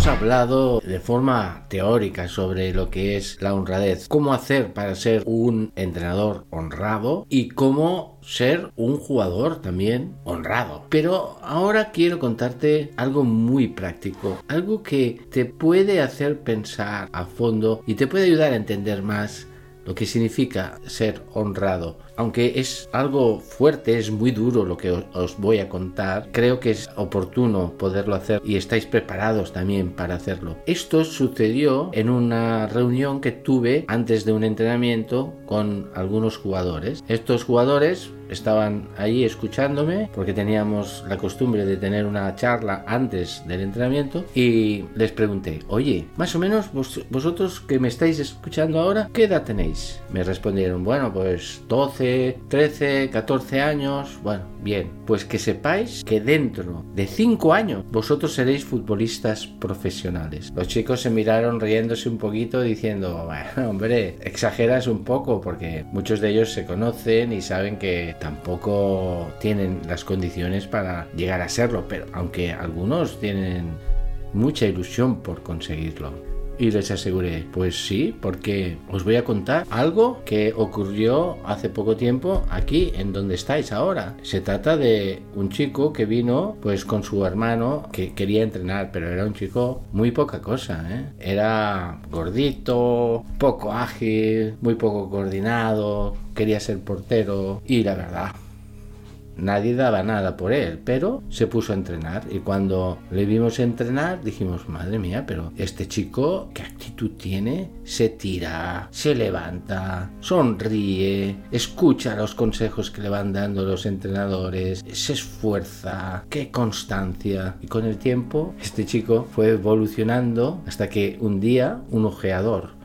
Hablado de forma teórica sobre lo que es la honradez, cómo hacer para ser un entrenador honrado y cómo ser un jugador también honrado. Pero ahora quiero contarte algo muy práctico, algo que te puede hacer pensar a fondo y te puede ayudar a entender más lo que significa ser honrado. Aunque es algo fuerte, es muy duro lo que os voy a contar, creo que es oportuno poderlo hacer y estáis preparados también para hacerlo. Esto sucedió en una reunión que tuve antes de un entrenamiento con algunos jugadores. Estos jugadores estaban ahí escuchándome porque teníamos la costumbre de tener una charla antes del entrenamiento y les pregunté, oye, más o menos vosotros que me estáis escuchando ahora, ¿qué edad tenéis? Me respondieron, bueno, pues 12, 13, 14 años, bueno, bien, pues que sepáis que dentro de 5 años vosotros seréis futbolistas profesionales. Los chicos se miraron riéndose un poquito diciendo, bueno, hombre, exageras un poco porque muchos de ellos se conocen y saben que tampoco tienen las condiciones para llegar a serlo, pero aunque algunos tienen mucha ilusión por conseguirlo. Y les aseguré, pues sí, porque os voy a contar algo que ocurrió hace poco tiempo aquí en donde estáis ahora. Se trata de un chico que vino pues con su hermano que quería entrenar, pero era un chico muy poca cosa, ¿eh? Era gordito, poco ágil, muy poco coordinado, quería ser portero y la verdad nadie daba nada por él, pero se puso a entrenar y cuando le vimos entrenar dijimos, madre mía, pero este chico, ¿qué actitud tiene? Se tira, se levanta, sonríe, escucha los consejos que le van dando los entrenadores, se esfuerza, qué constancia. Y con el tiempo este chico fue evolucionando hasta que un día un ojeador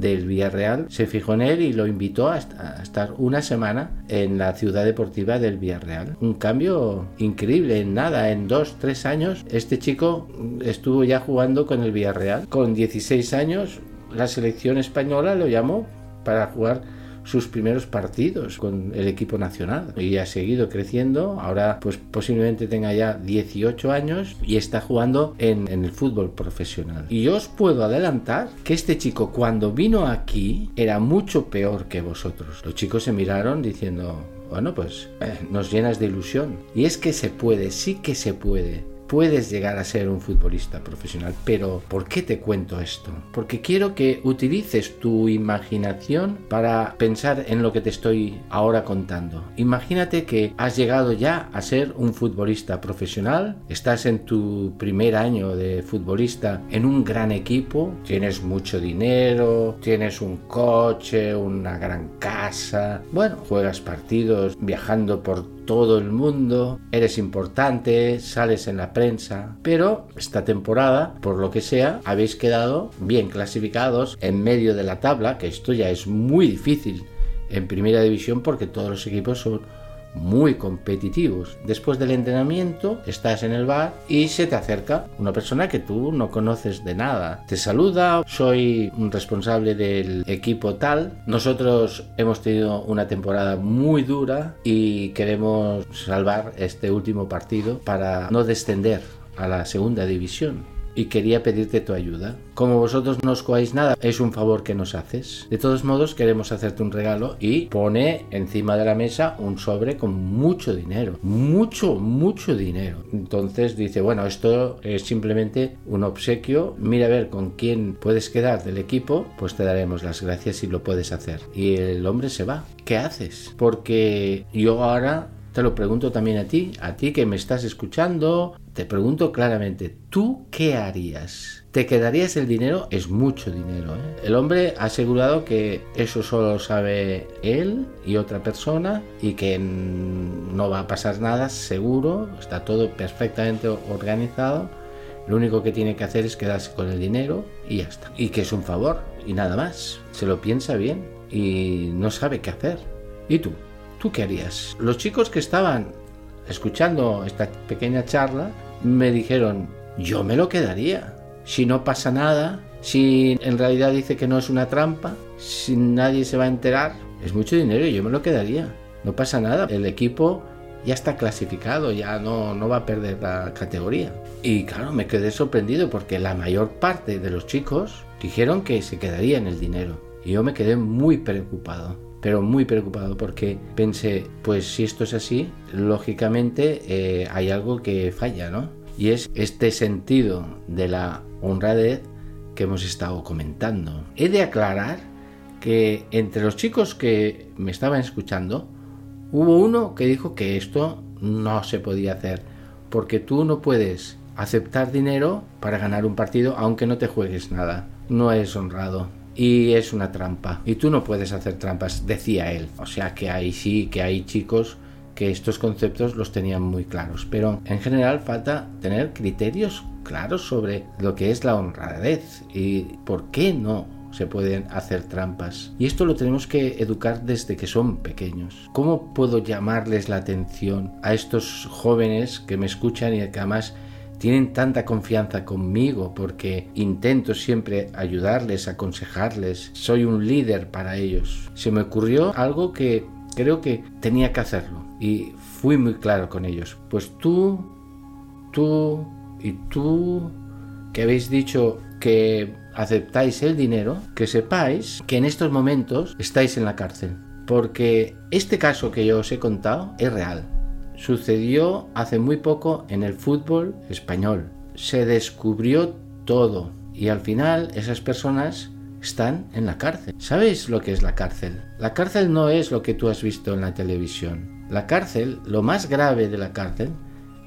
del Villarreal se fijó en él y lo invitó a, estar una semana en la ciudad deportiva del Villarreal. Un cambio increíble, en nada, en dos, tres años, este chico estuvo ya jugando con el Villarreal. Con 16 años, la selección española lo llamó para jugar sus primeros partidos con el equipo nacional y ha seguido creciendo. Ahora pues posiblemente tenga ya 18 años y está jugando en, en el fútbol profesional. Y yo os puedo adelantar que este chico cuando vino aquí era mucho peor que vosotros. Los chicos se miraron diciendo, bueno, pues eh, nos llenas de ilusión. Y es que se puede, sí que se puede puedes llegar a ser un futbolista profesional. Pero ¿por qué te cuento esto? Porque quiero que utilices tu imaginación para pensar en lo que te estoy ahora contando. Imagínate que has llegado ya a ser un futbolista profesional, estás en tu primer año de futbolista en un gran equipo, tienes mucho dinero, tienes un coche, una gran casa, bueno, juegas partidos viajando por todo el mundo, eres importante, sales en la prensa, pero esta temporada, por lo que sea, habéis quedado bien clasificados en medio de la tabla, que esto ya es muy difícil en primera división porque todos los equipos son muy competitivos. Después del entrenamiento estás en el bar y se te acerca una persona que tú no conoces de nada. Te saluda, soy un responsable del equipo tal. Nosotros hemos tenido una temporada muy dura y queremos salvar este último partido para no descender a la segunda división y quería pedirte tu ayuda. Como vosotros no os coáis nada, es un favor que nos haces. De todos modos, queremos hacerte un regalo y pone encima de la mesa un sobre con mucho dinero. Mucho, mucho dinero. Entonces dice, bueno, esto es simplemente un obsequio. Mira a ver con quién puedes quedar del equipo, pues te daremos las gracias si lo puedes hacer. Y el hombre se va. ¿Qué haces? Porque yo ahora te lo pregunto también a ti, a ti que me estás escuchando, te pregunto claramente, ¿tú qué harías? ¿Te quedarías el dinero? Es mucho dinero. ¿eh? El hombre ha asegurado que eso solo sabe él y otra persona y que no va a pasar nada, seguro, está todo perfectamente organizado. Lo único que tiene que hacer es quedarse con el dinero y ya está. Y que es un favor y nada más. Se lo piensa bien y no sabe qué hacer. ¿Y tú? ¿Tú qué harías? Los chicos que estaban escuchando esta pequeña charla me dijeron, yo me lo quedaría. Si no pasa nada, si en realidad dice que no es una trampa, si nadie se va a enterar, es mucho dinero y yo me lo quedaría. No pasa nada, el equipo ya está clasificado, ya no, no va a perder la categoría. Y claro, me quedé sorprendido porque la mayor parte de los chicos dijeron que se quedaría en el dinero. Y yo me quedé muy preocupado pero muy preocupado porque pensé, pues si esto es así, lógicamente eh, hay algo que falla, ¿no? Y es este sentido de la honradez que hemos estado comentando. He de aclarar que entre los chicos que me estaban escuchando, hubo uno que dijo que esto no se podía hacer, porque tú no puedes aceptar dinero para ganar un partido aunque no te juegues nada. No es honrado y es una trampa. Y tú no puedes hacer trampas, decía él. O sea que ahí sí, que hay chicos que estos conceptos los tenían muy claros. Pero en general falta tener criterios claros sobre lo que es la honradez y por qué no se pueden hacer trampas. Y esto lo tenemos que educar desde que son pequeños. ¿Cómo puedo llamarles la atención a estos jóvenes que me escuchan y que además tienen tanta confianza conmigo porque intento siempre ayudarles, aconsejarles, soy un líder para ellos. Se me ocurrió algo que creo que tenía que hacerlo y fui muy claro con ellos. Pues tú, tú y tú que habéis dicho que aceptáis el dinero, que sepáis que en estos momentos estáis en la cárcel. Porque este caso que yo os he contado es real sucedió hace muy poco en el fútbol español. Se descubrió todo y al final esas personas están en la cárcel. ¿Sabéis lo que es la cárcel? La cárcel no es lo que tú has visto en la televisión. La cárcel, lo más grave de la cárcel,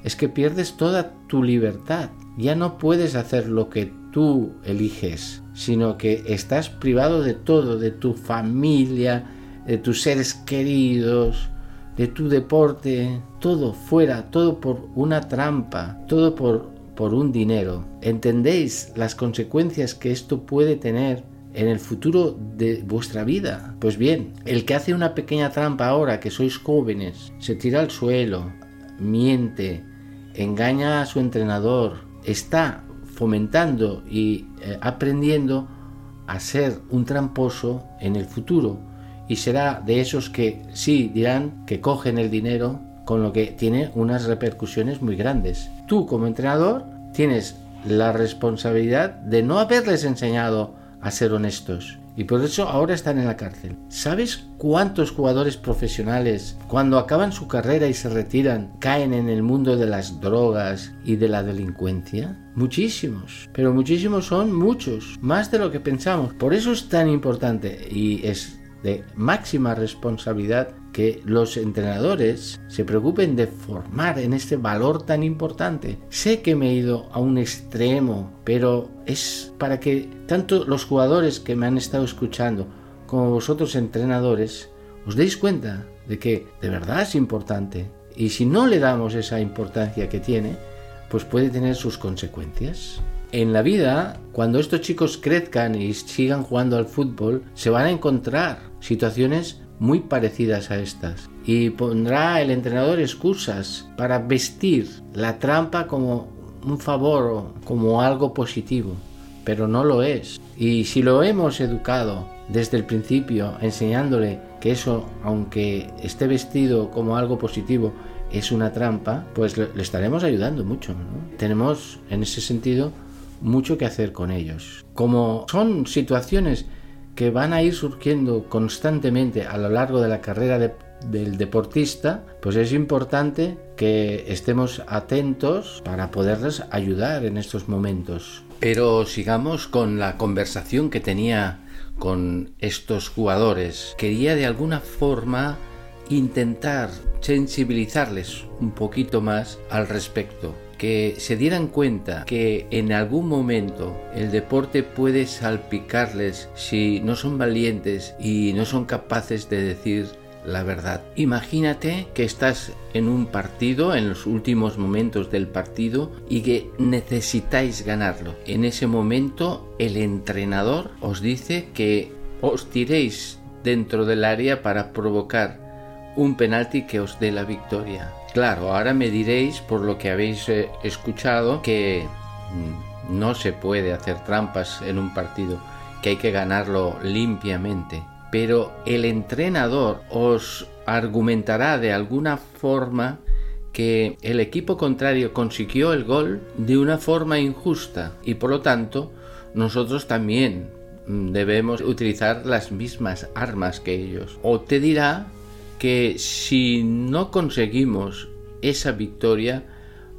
es que pierdes toda tu libertad. Ya no puedes hacer lo que tú eliges, sino que estás privado de todo, de tu familia, de tus seres queridos, de tu deporte, todo fuera, todo por una trampa, todo por, por un dinero. ¿Entendéis las consecuencias que esto puede tener en el futuro de vuestra vida? Pues bien, el que hace una pequeña trampa ahora que sois jóvenes, se tira al suelo, miente, engaña a su entrenador, está fomentando y eh, aprendiendo a ser un tramposo en el futuro y será de esos que sí dirán que cogen el dinero con lo que tiene unas repercusiones muy grandes. Tú como entrenador tienes la responsabilidad de no haberles enseñado a ser honestos y por eso ahora están en la cárcel. ¿Sabes cuántos jugadores profesionales, cuando acaban su carrera y se retiran, caen en el mundo de las drogas y de la delincuencia? Muchísimos, pero muchísimos son muchos, más de lo que pensamos. Por eso es tan importante y es de máxima responsabilidad que los entrenadores se preocupen de formar en este valor tan importante. Sé que me he ido a un extremo, pero es para que tanto los jugadores que me han estado escuchando como vosotros entrenadores os deis cuenta de que de verdad es importante. Y si no le damos esa importancia que tiene, pues puede tener sus consecuencias en la vida, cuando estos chicos crezcan y sigan jugando al fútbol, se van a encontrar situaciones muy parecidas a estas. Y pondrá el entrenador excusas para vestir la trampa como un favor o como algo positivo, pero no lo es. Y si lo hemos educado desde el principio, enseñándole que eso, aunque esté vestido como algo positivo, es una trampa, pues le estaremos ayudando mucho. Tenemos en ese sentido mucho que hacer con ellos. Como son situaciones que van a ir surgiendo constantemente a lo largo de la carrera del deportista, pues es importante que estemos atentos para poderles ayudar en estos momentos. Pero sigamos con la conversación que tenía con estos jugadores. Quería de alguna forma intentar sensibilizarles un poquito más al respecto que se dieran cuenta que en algún momento el deporte puede salpicarles si no son valientes y no son capaces de decir la verdad. Imagínate que estás en un partido, en los últimos momentos del partido, y que necesitáis ganarlo. En ese momento el entrenador os dice que os tiréis dentro del área para provocar un penalti que os dé la victoria. Claro, ahora me diréis, por lo que habéis eh, escuchado, que mm, no se puede hacer trampas en un partido, que hay que ganarlo limpiamente. Pero el entrenador os argumentará de alguna forma que el equipo contrario consiguió el gol de una forma injusta y por lo tanto nosotros también mm, debemos utilizar las mismas armas que ellos. O te dirá que si no conseguimos esa victoria,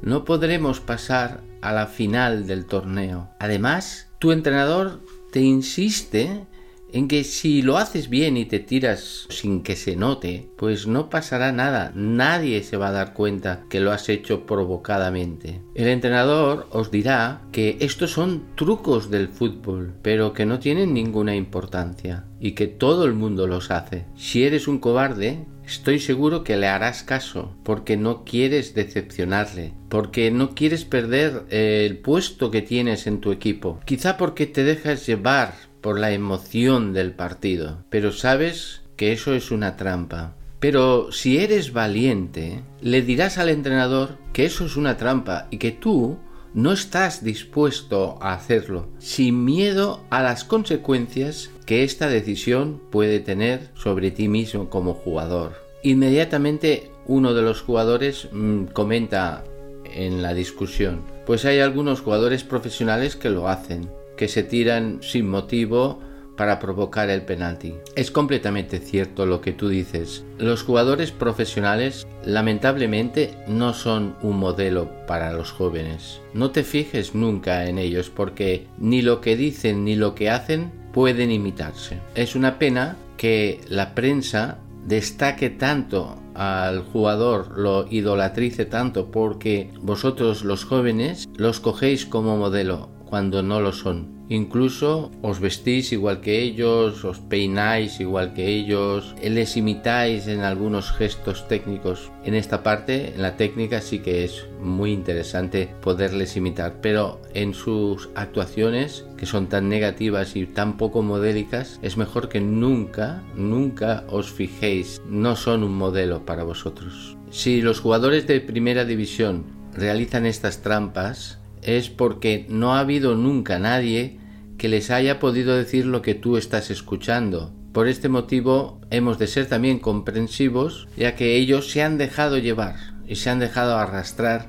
no podremos pasar a la final del torneo. Además, tu entrenador te insiste en que si lo haces bien y te tiras sin que se note, pues no pasará nada, nadie se va a dar cuenta que lo has hecho provocadamente. El entrenador os dirá que estos son trucos del fútbol, pero que no tienen ninguna importancia y que todo el mundo los hace. Si eres un cobarde, estoy seguro que le harás caso, porque no quieres decepcionarle, porque no quieres perder el puesto que tienes en tu equipo, quizá porque te dejas llevar por la emoción del partido, pero sabes que eso es una trampa. Pero si eres valiente, le dirás al entrenador que eso es una trampa y que tú no estás dispuesto a hacerlo, sin miedo a las consecuencias que esta decisión puede tener sobre ti mismo como jugador. Inmediatamente uno de los jugadores mm, comenta en la discusión, pues hay algunos jugadores profesionales que lo hacen, que se tiran sin motivo para provocar el penalti. Es completamente cierto lo que tú dices. Los jugadores profesionales lamentablemente no son un modelo para los jóvenes. No te fijes nunca en ellos porque ni lo que dicen ni lo que hacen pueden imitarse. Es una pena que la prensa destaque tanto al jugador, lo idolatrice tanto porque vosotros los jóvenes los cogéis como modelo cuando no lo son. Incluso os vestís igual que ellos, os peináis igual que ellos, les imitáis en algunos gestos técnicos. En esta parte, en la técnica, sí que es muy interesante poderles imitar, pero en sus actuaciones, que son tan negativas y tan poco modélicas, es mejor que nunca, nunca os fijéis, no son un modelo para vosotros. Si los jugadores de primera división realizan estas trampas, es porque no ha habido nunca nadie que les haya podido decir lo que tú estás escuchando. Por este motivo hemos de ser también comprensivos, ya que ellos se han dejado llevar y se han dejado arrastrar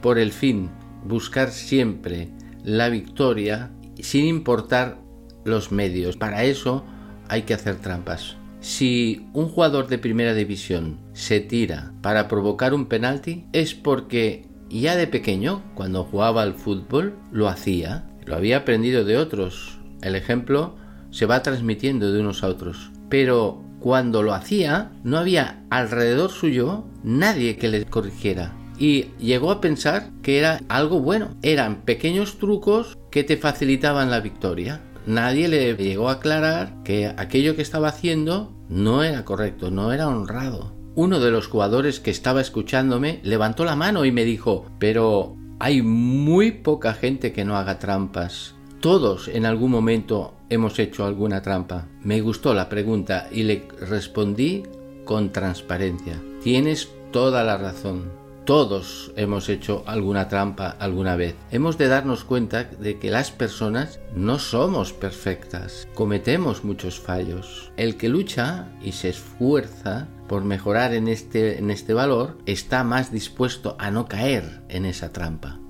por el fin, buscar siempre la victoria sin importar los medios. Para eso hay que hacer trampas. Si un jugador de primera división se tira para provocar un penalti es porque ya de pequeño, cuando jugaba al fútbol, lo hacía. Lo había aprendido de otros. El ejemplo se va transmitiendo de unos a otros. Pero cuando lo hacía, no había alrededor suyo nadie que le corrigiera. Y llegó a pensar que era algo bueno. Eran pequeños trucos que te facilitaban la victoria. Nadie le llegó a aclarar que aquello que estaba haciendo no era correcto, no era honrado uno de los jugadores que estaba escuchándome levantó la mano y me dijo, pero hay muy poca gente que no haga trampas. Todos en algún momento hemos hecho alguna trampa. Me gustó la pregunta y le respondí con transparencia. Tienes toda la razón. Todos hemos hecho alguna trampa alguna vez. Hemos de darnos cuenta de que las personas no somos perfectas. Cometemos muchos fallos. El que lucha y se esfuerza por mejorar en este, en este valor está más dispuesto a no caer en esa trampa.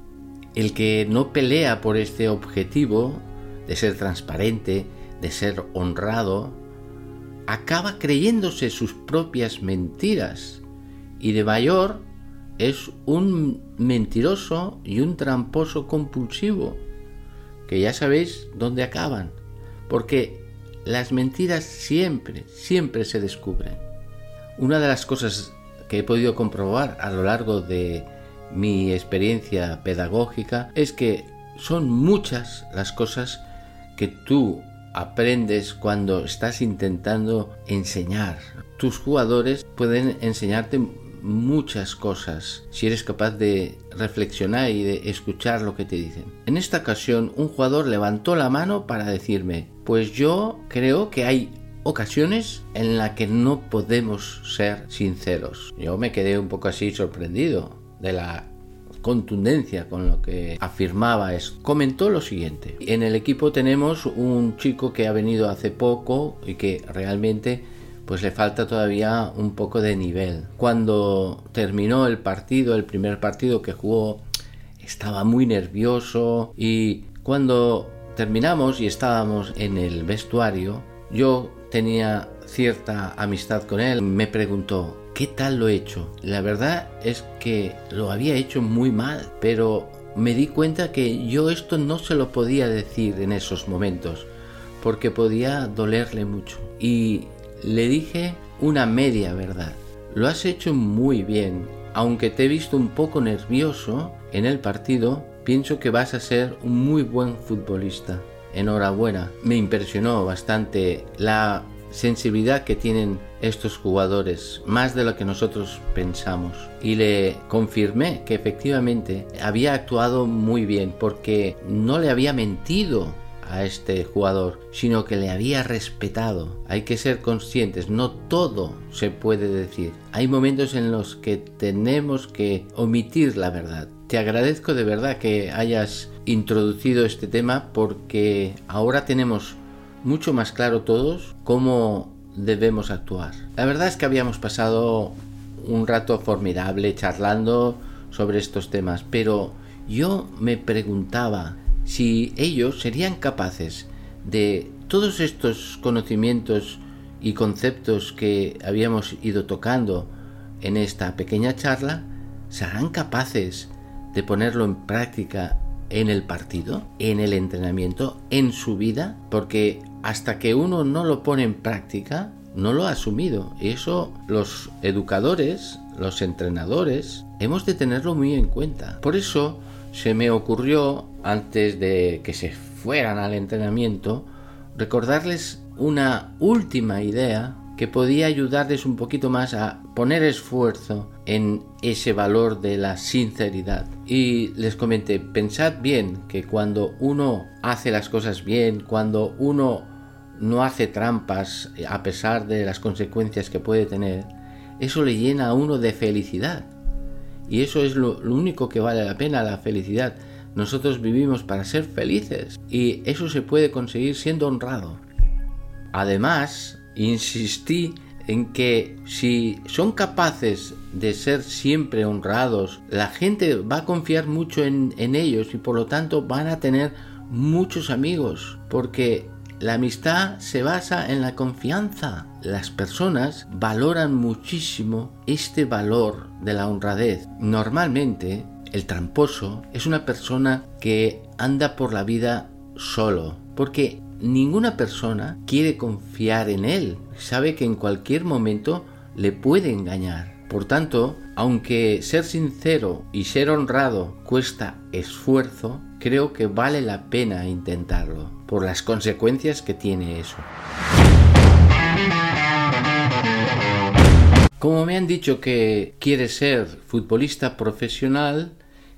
El que no pelea por este objetivo de ser transparente, de ser honrado, acaba creyéndose sus propias mentiras y de mayor es un mentiroso y un tramposo compulsivo, que ya sabéis dónde acaban, porque las mentiras siempre, siempre se descubren. Una de las cosas que he podido comprobar a lo largo de mi experiencia pedagógica es que son muchas las cosas que tú aprendes cuando estás intentando enseñar. Tus jugadores pueden enseñarte muchas cosas si eres capaz de reflexionar y de escuchar lo que te dicen. En esta ocasión un jugador levantó la mano para decirme, pues yo creo que hay ocasiones en las que no podemos ser sinceros. Yo me quedé un poco así sorprendido de la contundencia con lo que afirmaba es comentó lo siguiente en el equipo tenemos un chico que ha venido hace poco y que realmente pues le falta todavía un poco de nivel. Cuando terminó el partido, el primer partido que jugó, estaba muy nervioso y cuando terminamos y estábamos en el vestuario, yo tenía cierta amistad con él, me preguntó, ¿qué tal lo he hecho? La verdad es que lo había hecho muy mal, pero me di cuenta que yo esto no se lo podía decir en esos momentos, porque podía dolerle mucho. Y le dije una media verdad. Lo has hecho muy bien. Aunque te he visto un poco nervioso en el partido, pienso que vas a ser un muy buen futbolista. Enhorabuena. Me impresionó bastante la sensibilidad que tienen estos jugadores, más de lo que nosotros pensamos. Y le confirmé que efectivamente había actuado muy bien porque no le había mentido a este jugador, sino que le había respetado. Hay que ser conscientes, no todo se puede decir. Hay momentos en los que tenemos que omitir la verdad. Te agradezco de verdad que hayas introducido este tema porque ahora tenemos mucho más claro todos cómo debemos actuar. La verdad es que habíamos pasado un rato formidable charlando sobre estos temas, pero yo me preguntaba si ellos serían capaces de todos estos conocimientos y conceptos que habíamos ido tocando en esta pequeña charla, serán capaces de ponerlo en práctica en el partido, en el entrenamiento, en su vida, porque hasta que uno no lo pone en práctica, no lo ha asumido. Y eso los educadores, los entrenadores, hemos de tenerlo muy en cuenta. Por eso se me ocurrió, antes de que se fueran al entrenamiento, recordarles una última idea que podía ayudarles un poquito más a poner esfuerzo en ese valor de la sinceridad. Y les comenté, pensad bien que cuando uno hace las cosas bien, cuando uno no hace trampas a pesar de las consecuencias que puede tener, eso le llena a uno de felicidad. Y eso es lo, único que vale la pena, la felicidad. Nosotros vivimos para ser felices y eso se puede conseguir siendo honrado. Además, insistí en que si son capaces de ser siempre honrados, la gente va a confiar mucho en, ellos y por lo tanto van a tener muchos amigos, porque la amistad se basa en la confianza. Las personas valoran muchísimo este valor de la honradez. Normalmente, el tramposo es una persona que anda por la vida solo, porque ninguna persona quiere confiar en él. Sabe que en cualquier momento le puede engañar. Por tanto, aunque ser sincero y ser honrado cuesta esfuerzo, creo que vale la pena intentarlo, por las consecuencias que tiene eso. Como me han dicho que quieres ser futbolista profesional,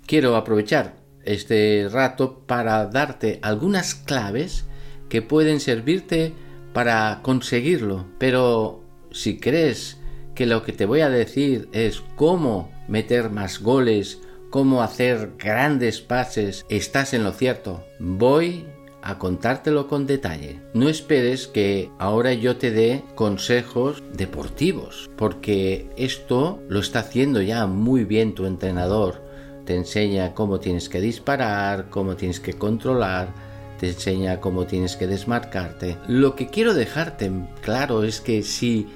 quiero aprovechar este rato para darte algunas claves que pueden servirte para conseguirlo. Pero si crees que lo que te voy a decir es cómo meter más goles, cómo hacer grandes pases, estás en lo cierto. Voy a contártelo con detalle. No esperes que ahora yo te dé consejos deportivos, porque esto lo está haciendo ya muy bien tu entrenador. Te enseña cómo tienes que disparar, cómo tienes que controlar, te enseña cómo tienes que desmarcarte. Lo que quiero dejarte claro es que si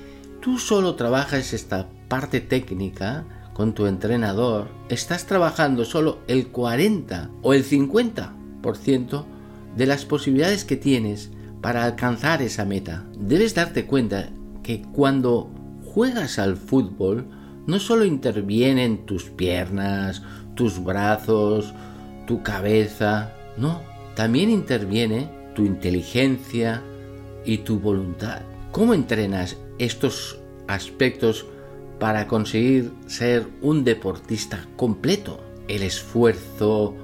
tú solo trabajas esta parte técnica con tu entrenador, estás trabajando solo el 40 o el 50% de las posibilidades que tienes para alcanzar esa meta. Debes darte cuenta que cuando juegas al fútbol, no solo intervienen tus piernas, tus brazos, tu cabeza, no, también interviene tu inteligencia y tu voluntad. ¿Cómo entrenas estos aspectos para conseguir ser un deportista completo? El esfuerzo,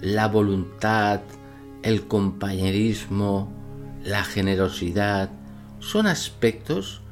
la voluntad, el compañerismo, la generosidad, son aspectos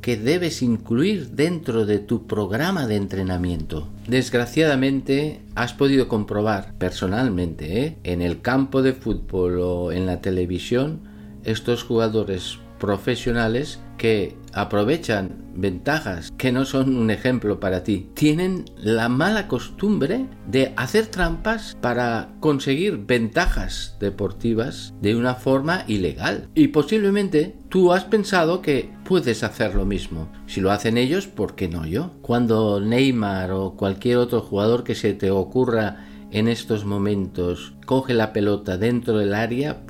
que debes incluir dentro de tu programa de entrenamiento. Desgraciadamente has podido comprobar personalmente ¿eh? en el campo de fútbol o en la televisión estos jugadores profesionales que aprovechan ventajas que no son un ejemplo para ti. Tienen la mala costumbre de hacer trampas para conseguir ventajas deportivas de una forma ilegal. Y posiblemente tú has pensado que puedes hacer lo mismo. Si lo hacen ellos, ¿por qué no yo? Cuando Neymar o cualquier otro jugador que se te ocurra en estos momentos coge la pelota dentro del área,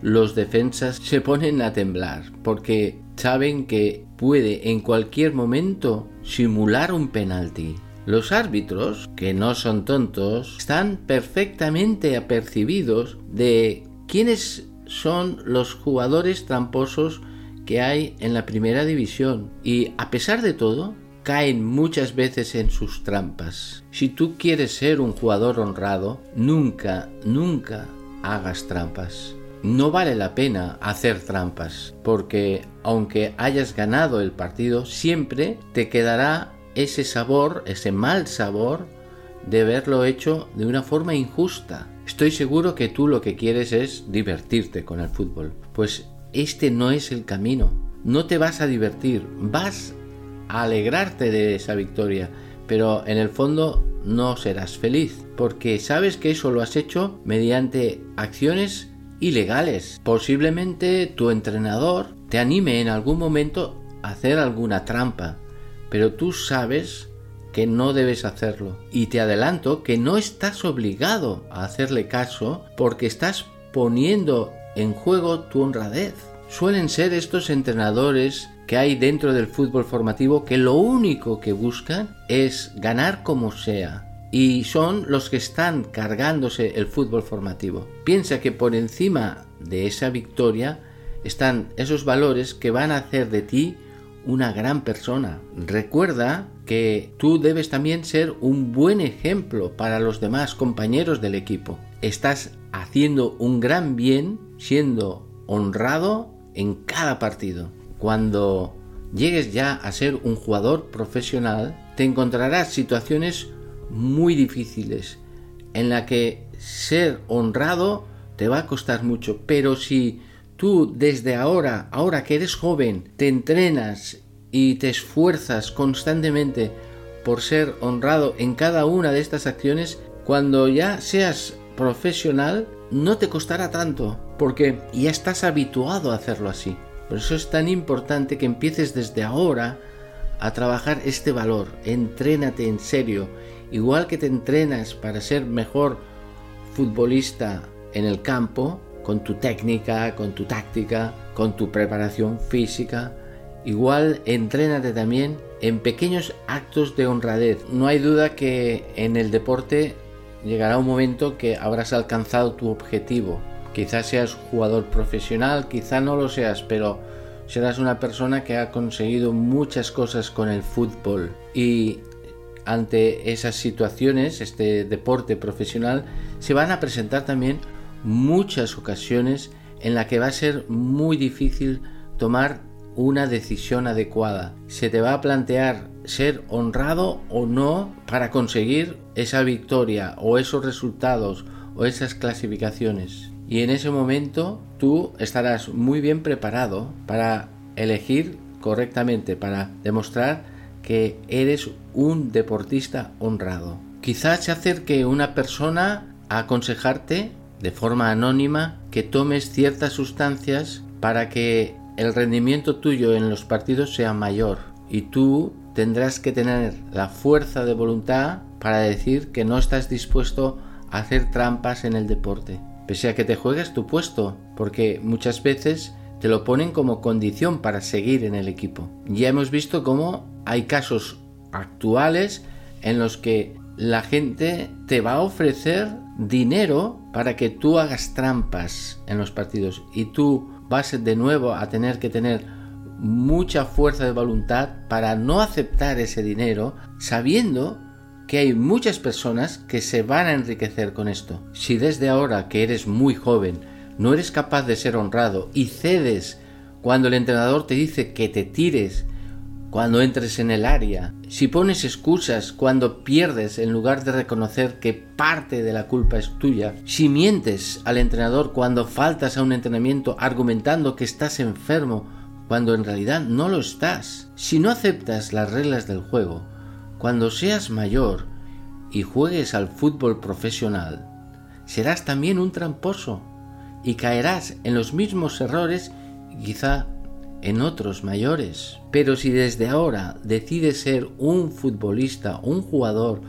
los defensas se ponen a temblar porque saben que puede en cualquier momento simular un penalti. Los árbitros, que no son tontos, están perfectamente apercibidos de quiénes son los jugadores tramposos que hay en la primera división y a pesar de todo caen muchas veces en sus trampas. Si tú quieres ser un jugador honrado, nunca, nunca hagas trampas no vale la pena hacer trampas, porque aunque hayas ganado el partido, siempre te quedará ese sabor, ese mal sabor de haberlo hecho de una forma injusta. Estoy seguro que tú lo que quieres es divertirte con el fútbol. Pues este no es el camino. No te vas a divertir, vas a alegrarte de esa victoria, pero en el fondo no serás feliz, porque sabes que eso lo has hecho mediante acciones ilegales. Posiblemente tu entrenador te anime en algún momento a hacer alguna trampa, pero tú sabes que no debes hacerlo. Y te adelanto que no estás obligado a hacerle caso porque estás poniendo en juego tu honradez. suelen ser estos entrenadores que hay dentro del fútbol formativo que lo único que buscan es ganar como sea. Y son los que están cargándose el fútbol formativo. Piensa que por encima de esa victoria están esos valores que van a hacer de ti una gran persona. Recuerda que tú debes también ser un buen ejemplo para los demás compañeros del equipo. Estás haciendo un gran bien siendo honrado en cada partido. Cuando llegues ya a ser un jugador profesional, te encontrarás situaciones muy difíciles en la que ser honrado te va a costar mucho, pero si tú desde ahora, ahora que eres joven, te entrenas y te esfuerzas constantemente por ser honrado en cada una de estas acciones, cuando ya seas profesional, no te costará tanto, porque ya estás habituado a hacerlo así. Por eso es tan importante que empieces desde ahora a trabajar este valor. Entrénate en serio, igual que te entrenas para ser mejor futbolista en el campo, con tu técnica, con tu táctica, con tu preparación física. Igual entrénate también en pequeños actos de honradez. No hay duda que en el deporte llegará un momento que habrás alcanzado tu objetivo. Quizás seas jugador profesional, quizá no lo seas, pero serás una persona que ha conseguido muchas cosas con el fútbol. Y ante esas situaciones, este deporte profesional, se van a presentar también muchas ocasiones en la que va a ser muy difícil tomar una decisión adecuada. Se te va a plantear ser honrado o no para conseguir esa victoria o esos resultados o esas clasificaciones. Y en ese momento tú estarás muy bien preparado para elegir correctamente, para demostrar que eres un deportista honrado. Quizás se acerque una persona a aconsejarte de forma anónima que tomes ciertas sustancias para que el rendimiento tuyo en los partidos sea mayor y tú tendrás que tener la fuerza de voluntad para decir que no estás dispuesto a hacer trampas en el deporte, pese a que te juegues tu puesto, porque muchas veces te lo ponen como condición para seguir en el equipo. Ya hemos visto cómo hay casos actuales en los que la gente te va a ofrecer dinero para que tú hagas trampas en los partidos y tú vas de nuevo a tener que tener mucha fuerza de voluntad para no aceptar ese dinero sabiendo que hay muchas personas que se van a enriquecer con esto. Si desde ahora que eres muy joven no eres capaz de ser honrado y cedes cuando el entrenador te dice que te tires cuando entres en el área, si pones excusas cuando pierdes en lugar de reconocer que parte de la culpa es tuya, si mientes al entrenador cuando faltas a un entrenamiento argumentando que estás enfermo cuando en realidad no lo estás, si no aceptas las reglas del juego, cuando seas mayor y juegues al fútbol profesional, serás también un tramposo y caerás en los mismos errores quizá en otros mayores. Pero si desde ahora decides ser un futbolista, un jugador,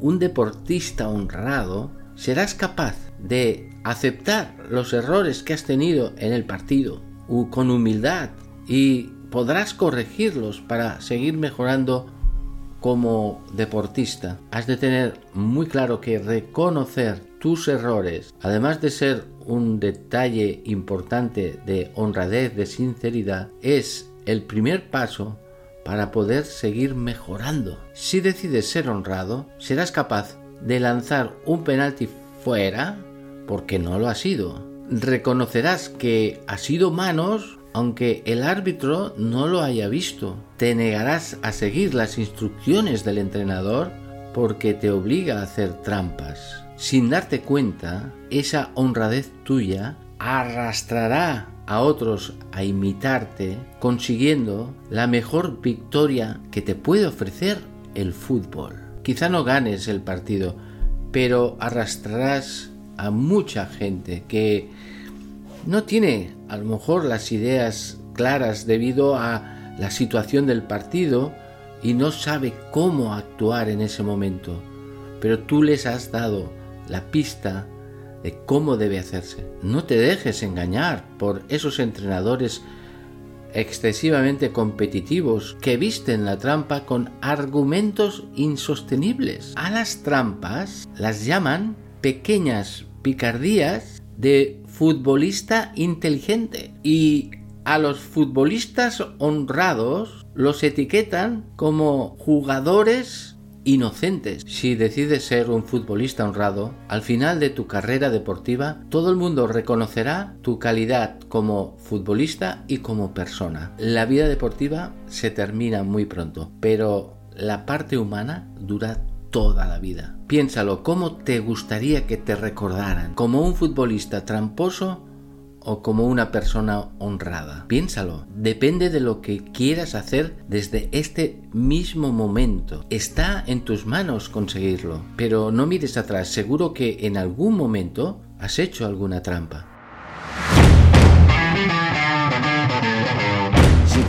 un deportista honrado, serás capaz de aceptar los errores que has tenido en el partido con humildad y podrás corregirlos para seguir mejorando como deportista. Has de tener muy claro que reconocer tus errores, además de ser un detalle importante de honradez, de sinceridad, es el primer paso para poder seguir mejorando. Si decides ser honrado, serás capaz de lanzar un penalti fuera porque no lo ha sido. Reconocerás que ha sido manos aunque el árbitro no lo haya visto. Te negarás a seguir las instrucciones del entrenador porque te obliga a hacer trampas sin darte cuenta, esa honradez tuya arrastrará a otros a imitarte, consiguiendo la mejor victoria que te puede ofrecer el fútbol. Quizá no ganes el partido, pero arrastrarás a mucha gente que no tiene a lo mejor las ideas claras debido a la situación del partido y no sabe cómo actuar en ese momento. Pero tú les has dado la pista de cómo debe hacerse. No te dejes engañar por esos entrenadores excesivamente competitivos que visten la trampa con argumentos insostenibles. A las trampas las llaman pequeñas picardías de futbolista inteligente y a los futbolistas honrados los etiquetan como jugadores inocentes. Si decides ser un futbolista honrado, al final de tu carrera deportiva, todo el mundo reconocerá tu calidad como futbolista y como persona. La vida deportiva se termina muy pronto, pero la parte humana dura toda la vida. Piénsalo, ¿cómo te gustaría que te recordaran? ¿Como un futbolista tramposo o como una persona honrada. Piénsalo, depende de lo que quieras hacer desde este mismo momento. Está en tus manos conseguirlo, pero no mires atrás, seguro que en algún momento has hecho alguna trampa.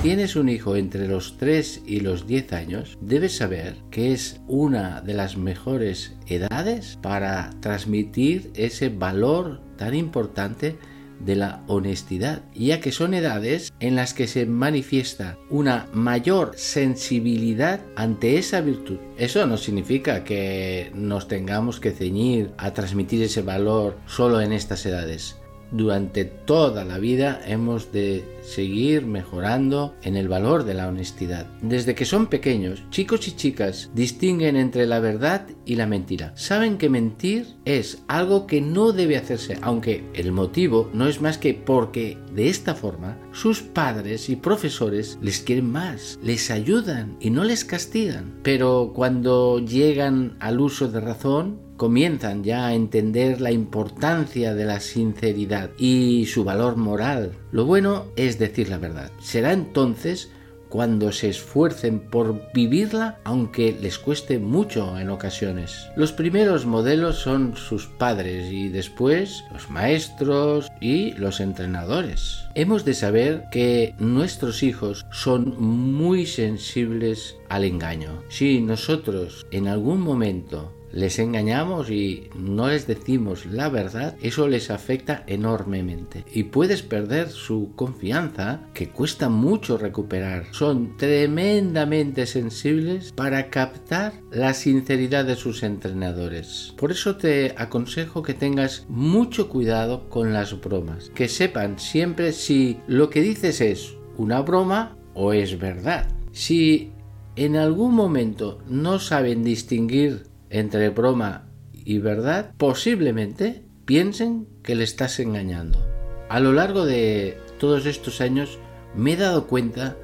Tienes un hijo entre los 3 y los 10 años, debes saber que es una de las mejores edades para transmitir ese valor tan importante de la honestidad, ya que son edades en las que se manifiesta una mayor sensibilidad ante esa virtud. Eso no significa que nos tengamos que ceñir a transmitir ese valor solo en estas edades durante toda la vida hemos de seguir mejorando en el valor de la honestidad. Desde que son pequeños, chicos y chicas distinguen entre la verdad y la mentira. Saben que mentir es algo que no debe hacerse, aunque el motivo no es más que porque de esta forma sus padres y profesores les quieren más, les ayudan y no les castigan. Pero cuando llegan al uso de razón, comienzan ya a entender la importancia de la sinceridad y su valor moral. Lo bueno es decir la verdad. Será entonces cuando se esfuercen por vivirla aunque les cueste mucho en ocasiones. Los primeros modelos son sus padres y después los maestros y los entrenadores. Hemos de saber que nuestros hijos son muy sensibles al engaño. Si nosotros en algún momento les engañamos y no les decimos la verdad, eso les afecta enormemente. Y puedes perder su confianza, que cuesta mucho recuperar. Son tremendamente sensibles para captar la sinceridad de sus entrenadores. Por eso te aconsejo que tengas mucho cuidado con las bromas. Que sepan siempre si lo que dices es una broma o es verdad. Si en algún momento no saben distinguir entre broma y verdad, posiblemente piensen que le estás engañando. A lo largo de todos estos años me he dado cuenta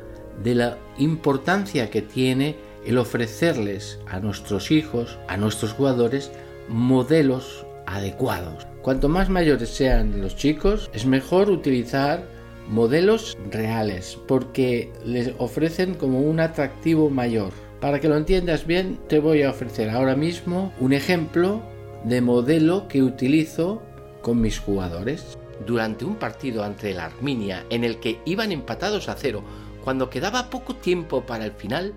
de la importancia que tiene el ofrecerles a nuestros hijos, a nuestros jugadores, modelos adecuados. Cuanto más mayores sean los chicos, es mejor utilizar modelos reales porque les ofrecen como un atractivo mayor. Para que lo entiendas bien, te voy a ofrecer ahora mismo un ejemplo de modelo que utilizo con mis jugadores. Durante un partido ante la Arminia en el que iban empatados a cero, cuando quedaba poco tiempo para el final,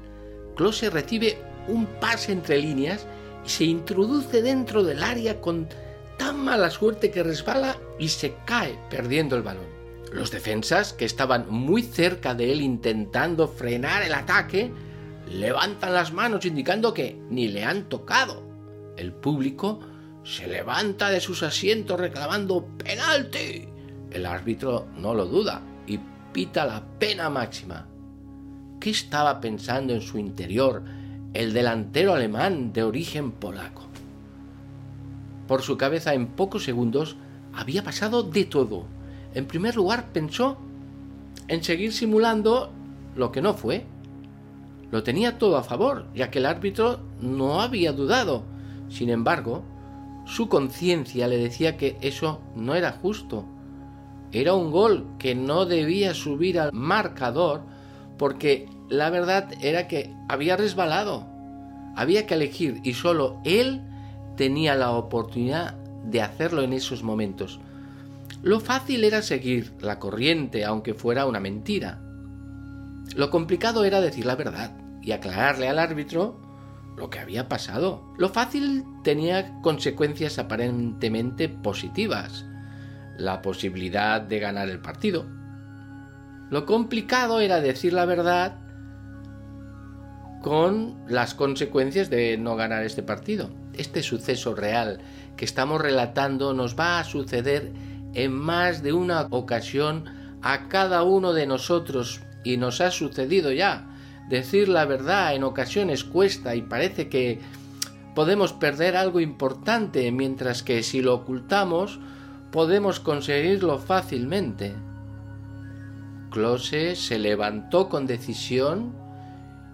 Klose recibe un pase entre líneas y se introduce dentro del área con tan mala suerte que resbala y se cae perdiendo el balón. Los defensas, que estaban muy cerca de él intentando frenar el ataque, levantan las manos indicando que ni le han tocado. El público se levanta de sus asientos reclamando penalti. El árbitro no lo duda y pita la pena máxima. ¿Qué estaba pensando en su interior el delantero alemán de origen polaco? Por su cabeza en pocos segundos había pasado de todo. En primer lugar pensó en seguir simulando lo que no fue lo tenía todo a favor, ya que el árbitro no había dudado. Sin embargo, su conciencia le decía que eso no era justo. Era un gol que no debía subir al marcador porque la verdad era que había resbalado. Había que elegir y solo él tenía la oportunidad de hacerlo en esos momentos. Lo fácil era seguir la corriente aunque fuera una mentira. Lo complicado era decir la verdad y aclararle al árbitro lo que había pasado. Lo fácil tenía consecuencias aparentemente positivas. La posibilidad de ganar el partido. Lo complicado era decir la verdad con las consecuencias de no ganar este partido. Este suceso real que estamos relatando nos va a suceder en más de una ocasión a cada uno de nosotros y nos ha sucedido ya. Decir la verdad en ocasiones cuesta y parece que podemos perder algo importante, mientras que si lo ocultamos podemos conseguirlo fácilmente. Close se levantó con decisión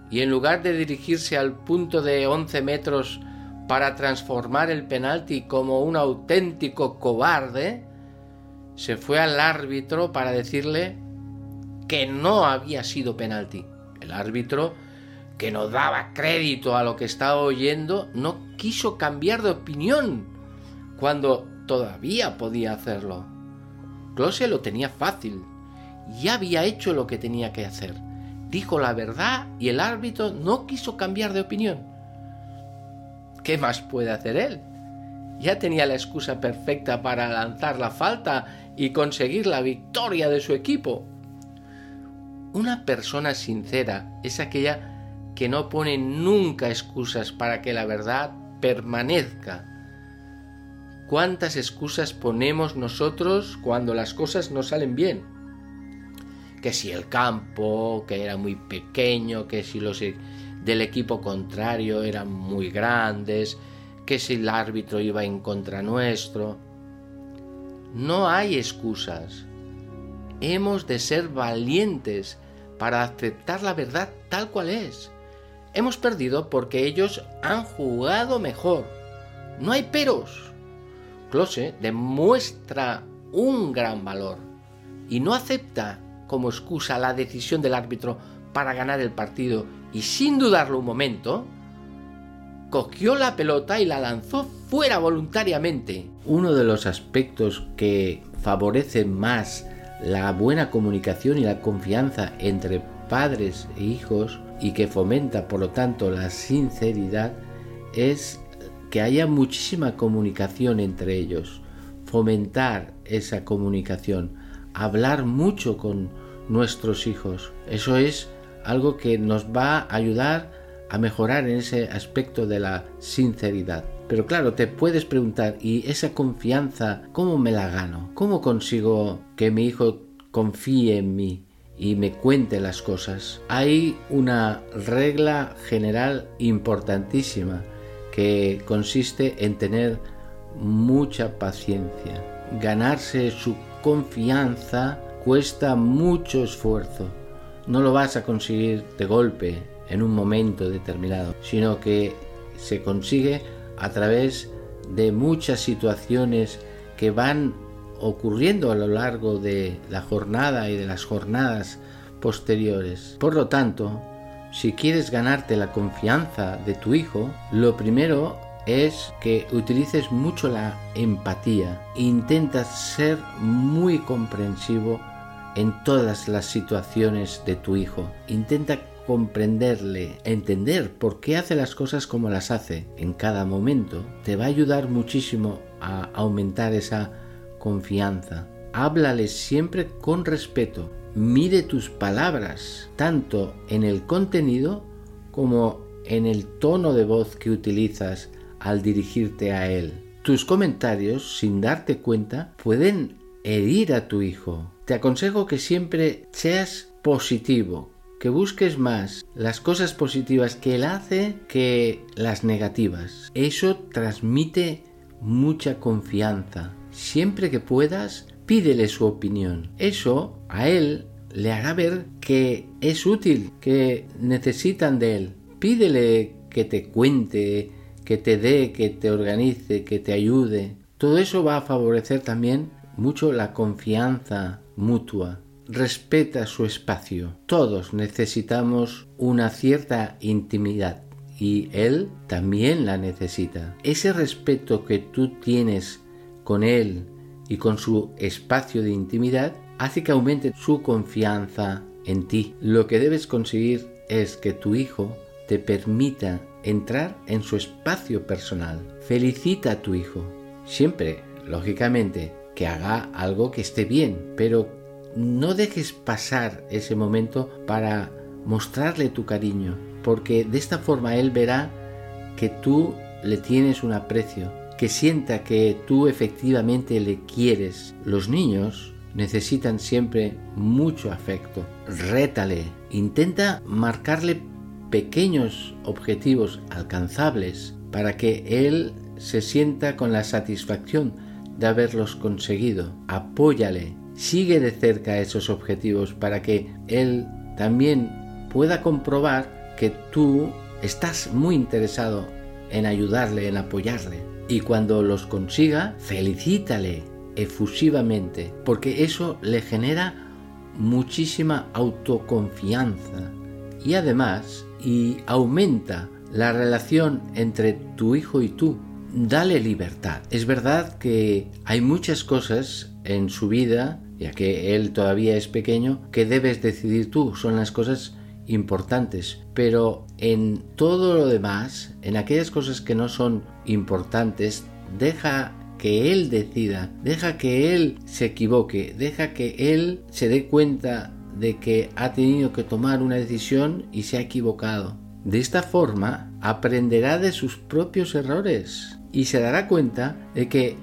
y en lugar de dirigirse al punto de 11 metros para transformar el penalti como un auténtico cobarde, se fue al árbitro para decirle que no había sido penalti. El árbitro, que no daba crédito a lo que estaba oyendo, no quiso cambiar de opinión cuando todavía podía hacerlo. Close lo tenía fácil. Ya había hecho lo que tenía que hacer. Dijo la verdad y el árbitro no quiso cambiar de opinión. ¿Qué más puede hacer él? Ya tenía la excusa perfecta para lanzar la falta y conseguir la victoria de su equipo. Una persona sincera es aquella que no pone nunca excusas para que la verdad permanezca. ¿Cuántas excusas ponemos nosotros cuando las cosas no salen bien? Que si el campo, que era muy pequeño, que si los e-, del equipo contrario eran muy grandes, que si el árbitro iba en contra nuestro. No hay excusas. Hemos de ser valientes para aceptar la verdad tal cual es. Hemos perdido porque ellos han jugado mejor. No hay peros. Close demuestra un gran valor y no acepta como excusa la decisión del árbitro para ganar el partido y sin dudarlo un momento, cogió la pelota y la lanzó fuera voluntariamente. Uno de los aspectos que favorece más la buena comunicación y la confianza entre padres e hijos y que fomenta por lo tanto la sinceridad es que haya muchísima comunicación entre ellos, fomentar esa comunicación, hablar mucho con nuestros hijos. Eso es algo que nos va a ayudar a mejorar en ese aspecto de la sinceridad. Pero claro, te puedes preguntar, ¿y esa confianza cómo me la gano? ¿Cómo consigo que mi hijo confíe en mí y me cuente las cosas? Hay una regla general importantísima que consiste en tener mucha paciencia. Ganarse su confianza cuesta mucho esfuerzo no lo vas a conseguir de golpe en un momento determinado, sino que se consigue a través de muchas situaciones que van ocurriendo a lo largo de la jornada y de las jornadas posteriores. Por lo tanto, si quieres ganarte la confianza de tu hijo, lo primero es que utilices mucho la empatía. Intentas ser muy comprensivo en todas las situaciones de tu hijo. Intenta comprenderle, entender por qué hace las cosas como las hace en cada momento. Te va a ayudar muchísimo a aumentar esa confianza. Háblale siempre con respeto. Mide tus palabras, tanto en el contenido como en el tono de voz que utilizas al dirigirte a él. Tus comentarios, sin darte cuenta, pueden herir a tu hijo, te aconsejo que siempre seas positivo, que busques más las cosas positivas que él hace que las negativas. Eso transmite mucha confianza. Siempre que puedas, pídele su opinión. Eso a él le hará ver que es útil, que necesitan de él. Pídele que te cuente, que te dé, que te organice, que te ayude. Todo eso va a favorecer también mucho la confianza mutua. Respeta su espacio. Todos necesitamos una cierta intimidad y él también la necesita. Ese respeto que tú tienes con él y con su espacio de intimidad hace que aumente su confianza en ti. Lo que debes conseguir es que tu hijo te permita entrar en su espacio personal. Felicita a tu hijo. Siempre, lógicamente, que haga algo que esté bien, pero no dejes pasar ese momento para mostrarle tu cariño, porque de esta forma él verá que tú le tienes un aprecio, que sienta que tú efectivamente le quieres. Los niños necesitan siempre mucho afecto. Rétale, intenta marcarle pequeños objetivos alcanzables para que él se sienta con la satisfacción de haberlos conseguido. Apóyale, sigue de cerca esos objetivos para que él también pueda comprobar que tú estás muy interesado en ayudarle, en apoyarle. Y cuando los consiga, felicítale efusivamente, porque eso le genera muchísima autoconfianza y además y aumenta la relación entre tu hijo y tú. Dale libertad. Es verdad que hay muchas cosas en su vida, que él todavía es pequeño, que debes decidir tú. Son las cosas importantes, pero en todo lo demás, en aquellas cosas que no son importantes, deja que él decida, deja que él se equivoque, deja que él se dé cuenta de que ha tenido que tomar una decisión y se ha equivocado. De esta forma aprenderá de sus propios errores y se dará cuenta de que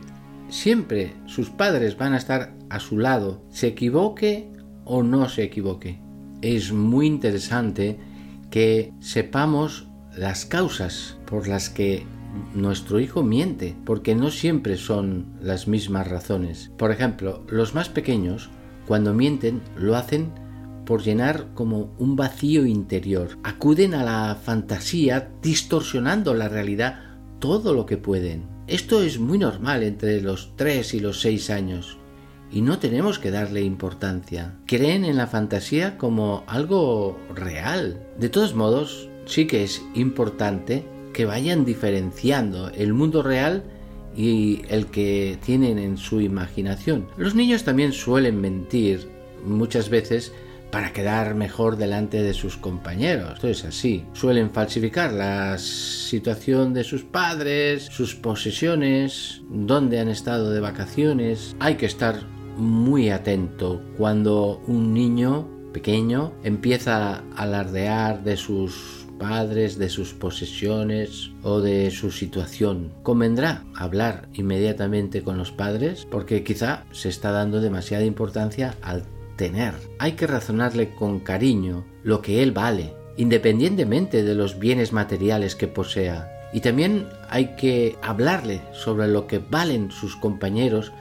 siempre sus padres van a estar a su lado, se equivoque o no se equivoque es muy interesante que sepamos las causas por las que nuestro hijo miente, porque no siempre son las mismas razones. Por ejemplo, los más pequeños, cuando mienten, lo hacen por llenar como un vacío interior. Acuden a la fantasía distorsionando la realidad todo lo que pueden. Esto es muy normal entre los 3 y los 6 años y no tenemos que darle importancia. Creen en la fantasía como algo real. De todos modos, sí que es importante que vayan diferenciando el mundo real y el que tienen en su imaginación. Los niños también suelen mentir muchas veces para quedar mejor delante de sus compañeros. Esto es así. Suelen falsificar la situación de sus padres, sus posesiones, dónde han estado de vacaciones. Hay que estar muy atento cuando un niño pequeño empieza a alardear de sus padres, de sus posesiones o de su situación. Convendrá hablar inmediatamente con los padres porque quizá se está dando demasiada importancia al tener. Hay que razonarle con cariño lo que él vale, independientemente de los bienes materiales que posea. Y también hay que hablarle sobre lo que valen sus compañeros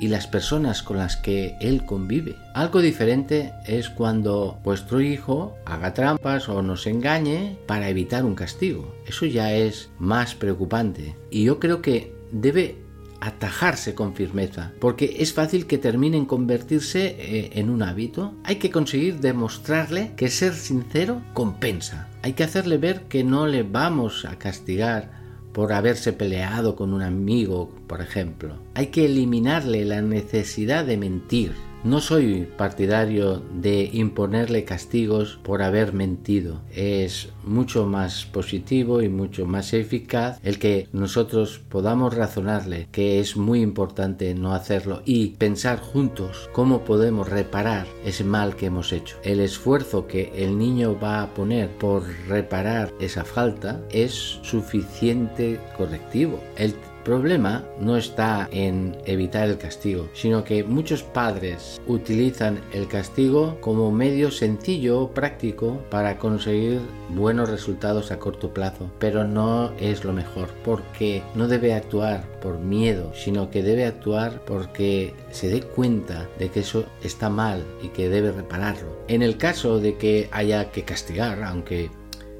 y las personas con las que él convive. Algo diferente es cuando vuestro hijo haga trampas o nos engañe para evitar un castigo. Eso ya es más preocupante y yo creo que debe atajarse con firmeza, porque es fácil que termine en convertirse eh, en un hábito. Hay que conseguir demostrarle que ser sincero compensa. Hay que hacerle ver que no le vamos a castigar por haberse peleado con un amigo, por ejemplo. Hay que eliminarle la necesidad de mentir. No soy partidario de imponerle castigos por haber mentido. Es mucho más positivo y mucho más eficaz el que nosotros podamos razonarle que es muy importante no hacerlo y pensar juntos cómo podemos reparar ese mal que hemos hecho. El esfuerzo que el niño va a poner por reparar esa falta es suficiente correctivo. El problema no está en evitar el castigo, sino que muchos padres utilizan el castigo como medio sencillo, práctico, para conseguir buenos resultados a corto plazo. Pero no es lo mejor, porque no debe actuar por miedo, sino que debe actuar porque se dé cuenta de que eso está mal y que debe repararlo. En el caso de que haya que castigar, aunque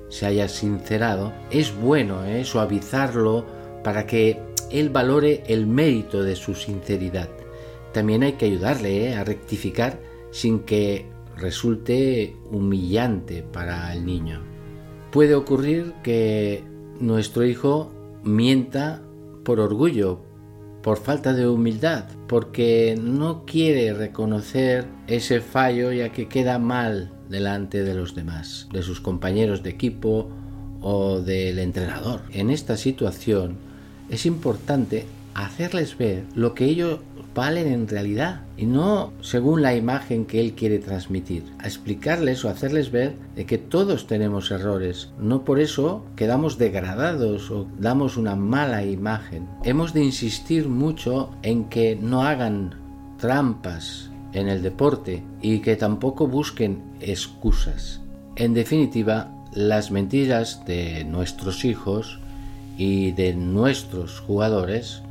se haya sincerado, es bueno ¿eh? suavizarlo para que él valore el mérito de su sinceridad. También hay que ayudarle ¿eh? a rectificar sin que resulte humillante para el niño. Puede ocurrir que nuestro hijo mienta por orgullo, por falta de humildad, porque no quiere reconocer ese fallo ya que queda mal delante de los demás, de sus compañeros de equipo o del entrenador. En esta situación es importante hacerles ver lo que ellos valen en realidad y no según la imagen que él quiere transmitir. Explicarles o hacerles ver que todos tenemos errores. No por eso quedamos degradados o damos una mala imagen. Hemos de insistir mucho en que no hagan trampas en el deporte y que tampoco busquen excusas. En definitiva, las mentiras de nuestros hijos y de nuestros jugadores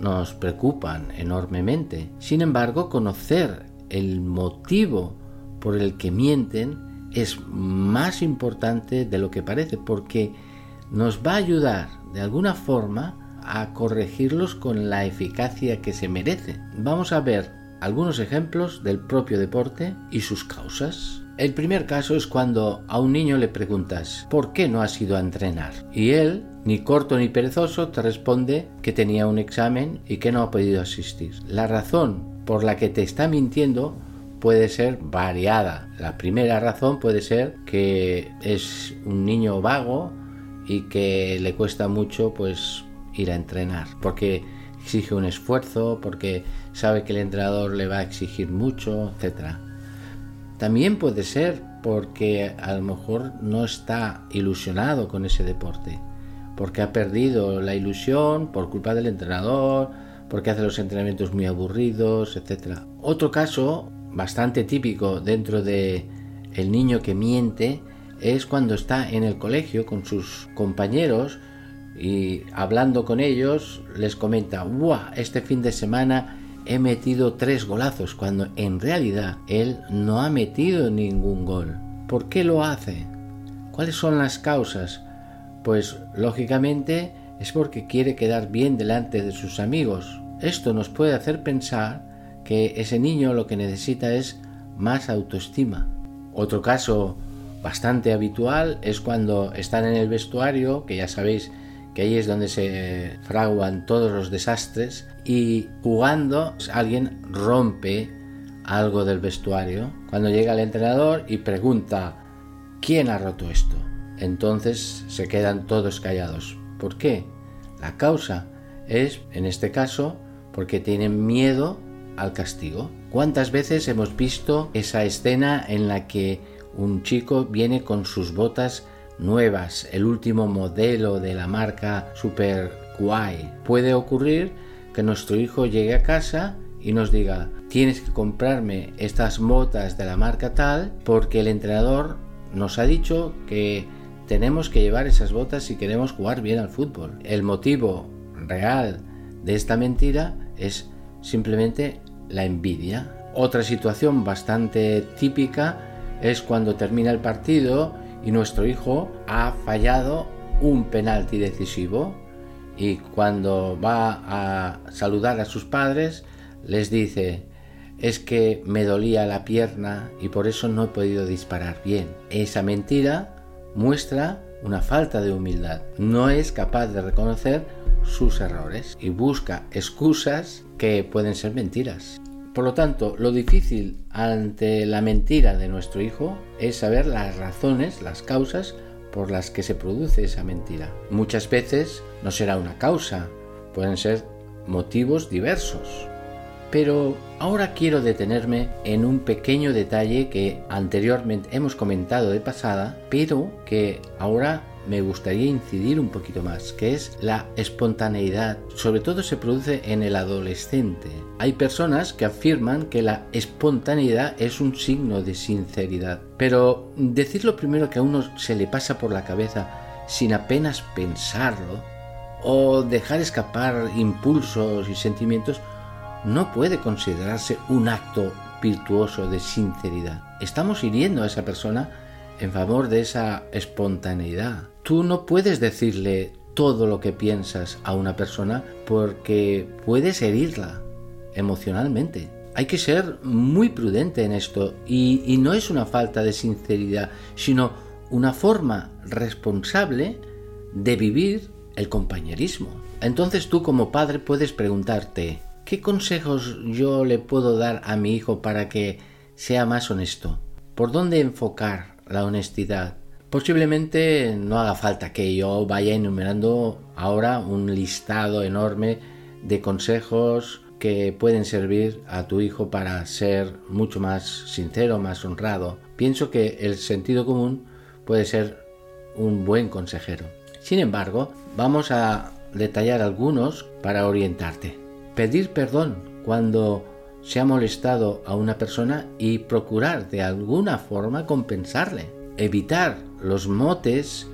nos preocupan enormemente. Sin embargo, conocer el motivo por el que mienten es más importante de lo que parece porque nos va a ayudar de alguna forma a corregirlos con la eficacia que se merece. Vamos a ver algunos ejemplos del propio deporte y sus causas. El primer caso es cuando a un niño le preguntas ¿por qué no has ido a entrenar? Y él, ni corto ni perezoso, te responde que tenía un examen y que no ha podido asistir. La razón por la que te está mintiendo puede ser variada. La primera razón puede ser que es un niño vago y que le cuesta mucho pues ir a entrenar porque exige un esfuerzo, porque sabe que el entrenador le va a exigir mucho, etcétera. También puede ser porque a lo mejor no está ilusionado con ese deporte, porque ha perdido la ilusión por culpa del entrenador, porque hace los entrenamientos muy aburridos, etc. Otro caso bastante típico dentro de el niño que miente es cuando está en el colegio con sus compañeros y hablando con ellos les comenta, ¡buah! Este fin de semana he metido tres golazos cuando en realidad él no ha metido ningún gol. ¿Por qué lo hace? ¿Cuáles son las causas? Pues lógicamente es porque quiere quedar bien delante de sus amigos. Esto nos puede hacer pensar que ese niño lo que necesita es más autoestima. Otro caso bastante habitual es cuando están en el vestuario, que ya sabéis que ahí es donde se fraguan todos los desastres y jugando alguien rompe algo del vestuario. Cuando llega el entrenador y pregunta ¿quién ha roto esto? Entonces se quedan todos callados. ¿Por qué? La causa es, en este caso, porque tienen miedo al castigo. ¿Cuántas veces hemos visto esa escena en la que un chico viene con sus botas nuevas, el último modelo de la marca super guay. Puede ocurrir que nuestro hijo llegue a casa y nos diga, tienes que comprarme estas botas de la marca tal porque el entrenador nos ha dicho que tenemos que llevar esas botas si queremos jugar bien al fútbol. El motivo real de esta mentira es simplemente la envidia. Otra situación bastante típica es cuando termina el partido y nuestro hijo ha fallado un penalti decisivo y cuando va a saludar a sus padres les dice es que me dolía la pierna y por eso no he podido disparar bien. Esa mentira muestra una falta de humildad. No es capaz de reconocer sus errores y busca excusas que pueden ser mentiras. Por lo tanto, lo difícil ante la mentira de nuestro hijo es saber las razones, las causas por las que se produce esa mentira. Muchas veces no será una causa, pueden ser motivos diversos. Pero ahora quiero detenerme en un pequeño detalle que anteriormente hemos comentado de pasada, pero que ahora me gustaría incidir un poquito más, que es la espontaneidad. Sobre todo se produce en el adolescente. Hay personas que afirman que la espontaneidad es un signo de sinceridad. Pero decir lo primero que a uno se le pasa por la cabeza sin apenas pensarlo, o dejar escapar impulsos y sentimientos, no puede considerarse un acto virtuoso de sinceridad. Estamos hiriendo a esa persona en favor de esa espontaneidad. Tú no puedes decirle todo lo que piensas a una persona porque puedes herirla emocionalmente. Hay que ser muy prudente en esto y, no es una falta de sinceridad, sino una forma responsable de vivir el compañerismo. Entonces tú como padre puedes preguntarte, ¿qué consejos yo le puedo dar a mi hijo para que sea más honesto? ¿Por dónde enfocar la honestidad? Posiblemente no haga falta que yo vaya enumerando ahora un listado enorme de consejos que pueden servir a tu hijo para ser mucho más sincero, más honrado. Pienso que el sentido común puede ser un buen consejero. Sin embargo, vamos a detallar algunos para orientarte. Pedir perdón cuando se ha molestado a una persona y procurar de alguna forma compensarle. Evitar los motes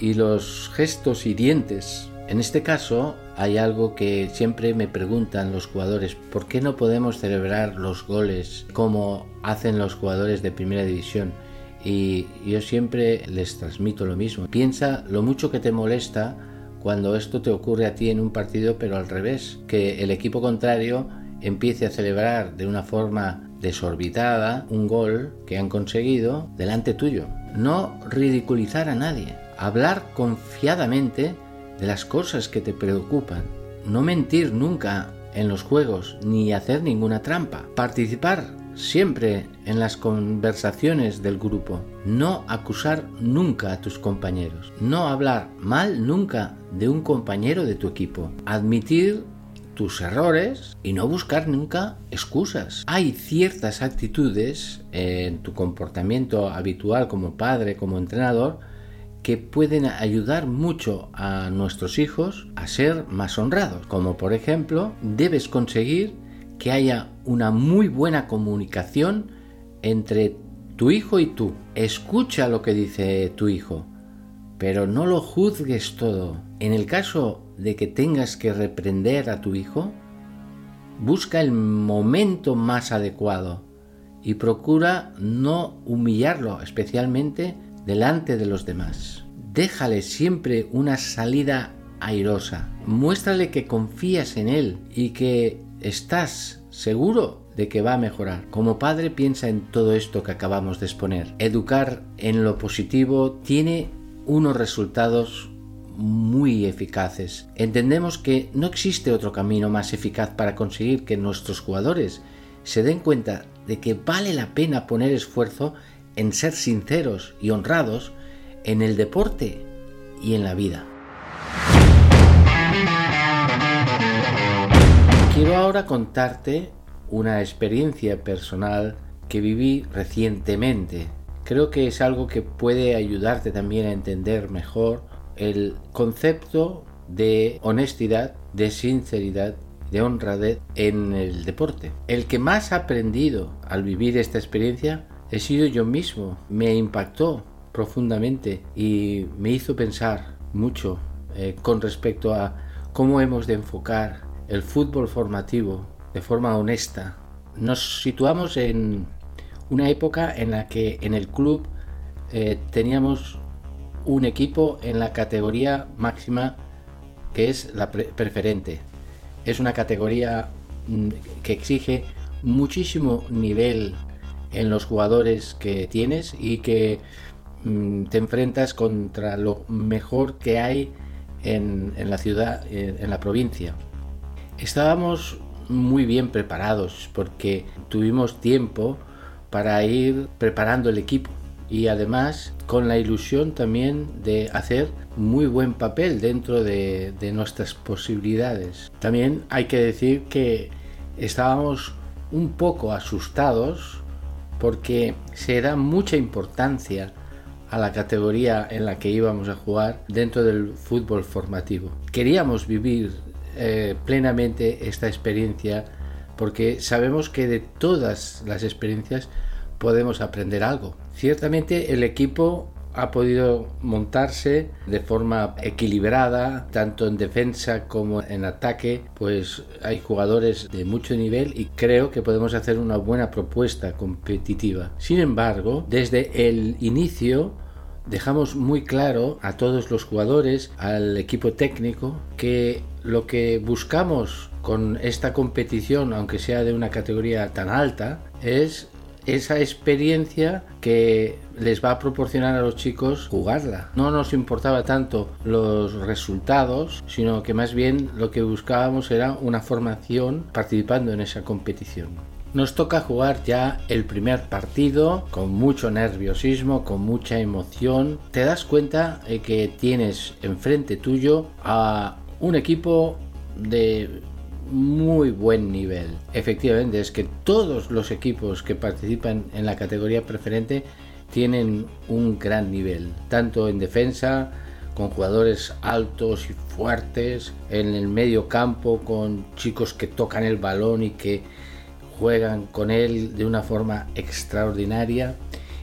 y los gestos hirientes. En este caso hay algo que siempre me preguntan los jugadores, ¿por qué no podemos celebrar los goles como hacen los jugadores de primera división? Y yo siempre les transmito lo mismo. Piensa lo mucho que te molesta cuando esto te ocurre a ti en un partido, pero al revés, que el equipo contrario empiece a celebrar de una forma desorbitada un gol que han conseguido delante tuyo. No ridiculizar a nadie, hablar confiadamente de las cosas que te preocupan, no mentir nunca en los juegos ni hacer ninguna trampa, participar siempre en las conversaciones del grupo, no acusar nunca a tus compañeros, no hablar mal nunca de un compañero de tu equipo, admitir tus errores y no buscar nunca excusas. Hay ciertas actitudes en tu comportamiento habitual como padre, como entrenador, que pueden ayudar mucho a nuestros hijos a ser más honrados. Como por ejemplo, debes conseguir que haya una muy buena comunicación entre tu hijo y tú. Escucha lo que dice tu hijo, pero no lo juzgues todo. En el caso de que tengas que reprender a tu hijo, busca el momento más adecuado y procura no humillarlo, especialmente delante de los demás. Déjale siempre una salida airosa. Muéstrale que confías en él y que estás seguro de que va a mejorar. Como padre piensa en todo esto que acabamos de exponer. Educar en lo positivo tiene unos resultados muy eficaces. Entendemos que no existe otro camino más eficaz para conseguir que nuestros jugadores se den cuenta de que vale la pena poner esfuerzo en ser sinceros y honrados en el deporte y en la vida. Quiero ahora contarte una experiencia personal que viví recientemente. Creo que es algo que puede ayudarte también a entender mejor el concepto de honestidad, de sinceridad, de honradez en el deporte. El que más ha aprendido al vivir esta experiencia he sido yo mismo. Me impactó profundamente y me hizo pensar mucho eh, con respecto a cómo hemos de enfocar el fútbol formativo de forma honesta. Nos situamos en una época en la que en el club eh, teníamos un equipo en la categoría máxima que es la preferente. Es una categoría mm, que exige muchísimo nivel en los jugadores que tienes y que mm, te enfrentas contra lo mejor que hay en, en la ciudad, en la provincia. Estábamos muy bien preparados porque tuvimos tiempo para ir preparando el equipo y además con la ilusión también de hacer muy buen papel dentro de, nuestras posibilidades. También hay que decir que estábamos un poco asustados porque se da mucha importancia a la categoría en la que íbamos a jugar dentro del fútbol formativo. Queríamos vivir eh, plenamente esta experiencia porque sabemos que de todas las experiencias podemos aprender algo. Ciertamente el equipo ha podido montarse de forma equilibrada, tanto en defensa como en ataque, pues hay jugadores de mucho nivel y creo que podemos hacer una buena propuesta competitiva. Sin embargo, desde el inicio dejamos muy claro a todos los jugadores, al equipo técnico, que lo que buscamos con esta competición, aunque sea de una categoría tan alta, es esa experiencia que les va a proporcionar a los chicos jugarla. No nos importaba tanto los resultados, sino que más bien lo que buscábamos era una formación participando en esa competición. Nos toca jugar ya el primer partido con mucho nerviosismo, con mucha emoción. Te das cuenta de que tienes enfrente tuyo a un equipo de muy buen nivel. Efectivamente, es que todos los equipos que participan en la categoría preferente tienen un gran nivel, tanto en defensa, con jugadores altos y fuertes, en el medio campo, con chicos que tocan el balón y que juegan con él de una forma extraordinaria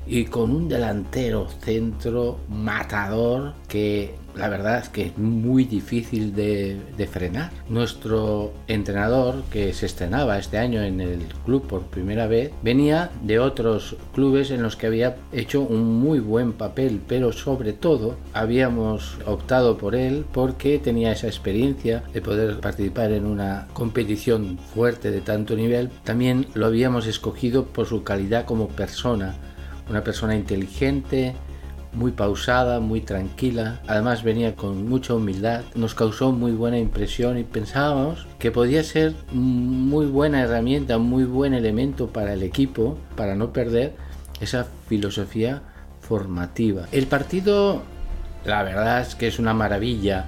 y con un delantero centro matador que la verdad es que es muy difícil de, frenar. Nuestro entrenador, que se estrenaba este año en el club por primera vez, venía de otros clubes en los que había hecho un muy buen papel, pero sobre todo habíamos optado por él porque tenía esa experiencia de poder participar en una competición fuerte de tanto nivel. También lo habíamos escogido por su calidad como persona, una persona inteligente, muy pausada, muy tranquila. Además venía con mucha humildad. Nos causó muy buena impresión y pensábamos que podía ser muy buena herramienta, muy buen elemento para el equipo, para no perder esa filosofía formativa. El partido, la verdad es que es una maravilla.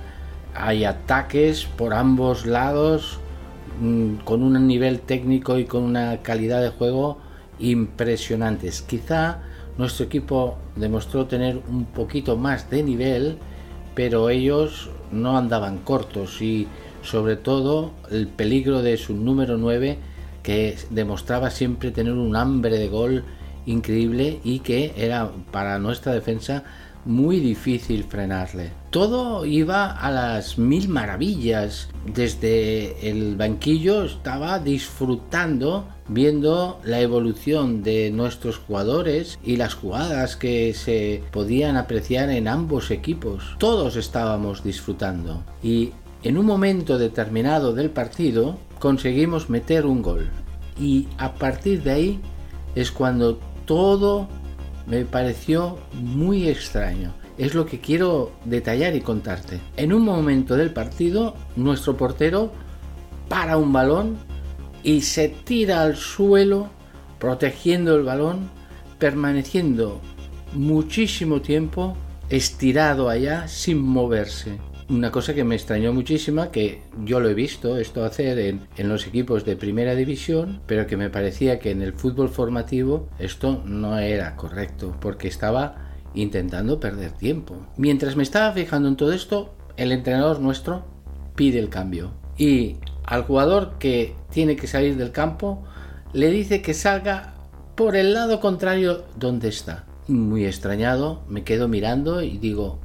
Hay ataques por ambos lados mm, con un nivel técnico y con una calidad de juego impresionantes. Quizá nuestro equipo demostró tener un poquito más de nivel, pero ellos no andaban cortos y sobre todo el peligro de su número 9 que demostraba siempre tener un hambre de gol increíble y que era para nuestra defensa muy difícil frenarle. Todo iba a las mil maravillas. Desde el banquillo estaba disfrutando viendo la evolución de nuestros jugadores y las jugadas que se podían apreciar en ambos equipos. Todos estábamos disfrutando y en un momento determinado del partido conseguimos meter un gol. Y a partir de ahí es cuando todo me pareció muy extraño. Es lo que quiero detallar y contarte. En un momento del partido, nuestro portero para un balón y se tira al suelo protegiendo el balón, permaneciendo muchísimo tiempo estirado allá sin moverse. Una cosa que me extrañó muchísimo, que yo lo he visto esto hacer en, en, los equipos de primera división, pero que me parecía que en el fútbol formativo esto no era correcto, porque estaba intentando perder tiempo. Mientras me estaba fijando en todo esto, el entrenador nuestro pide el cambio. Y al jugador que tiene que salir del campo le dice que salga por el lado contrario donde está. Muy extrañado, me quedo mirando y digo,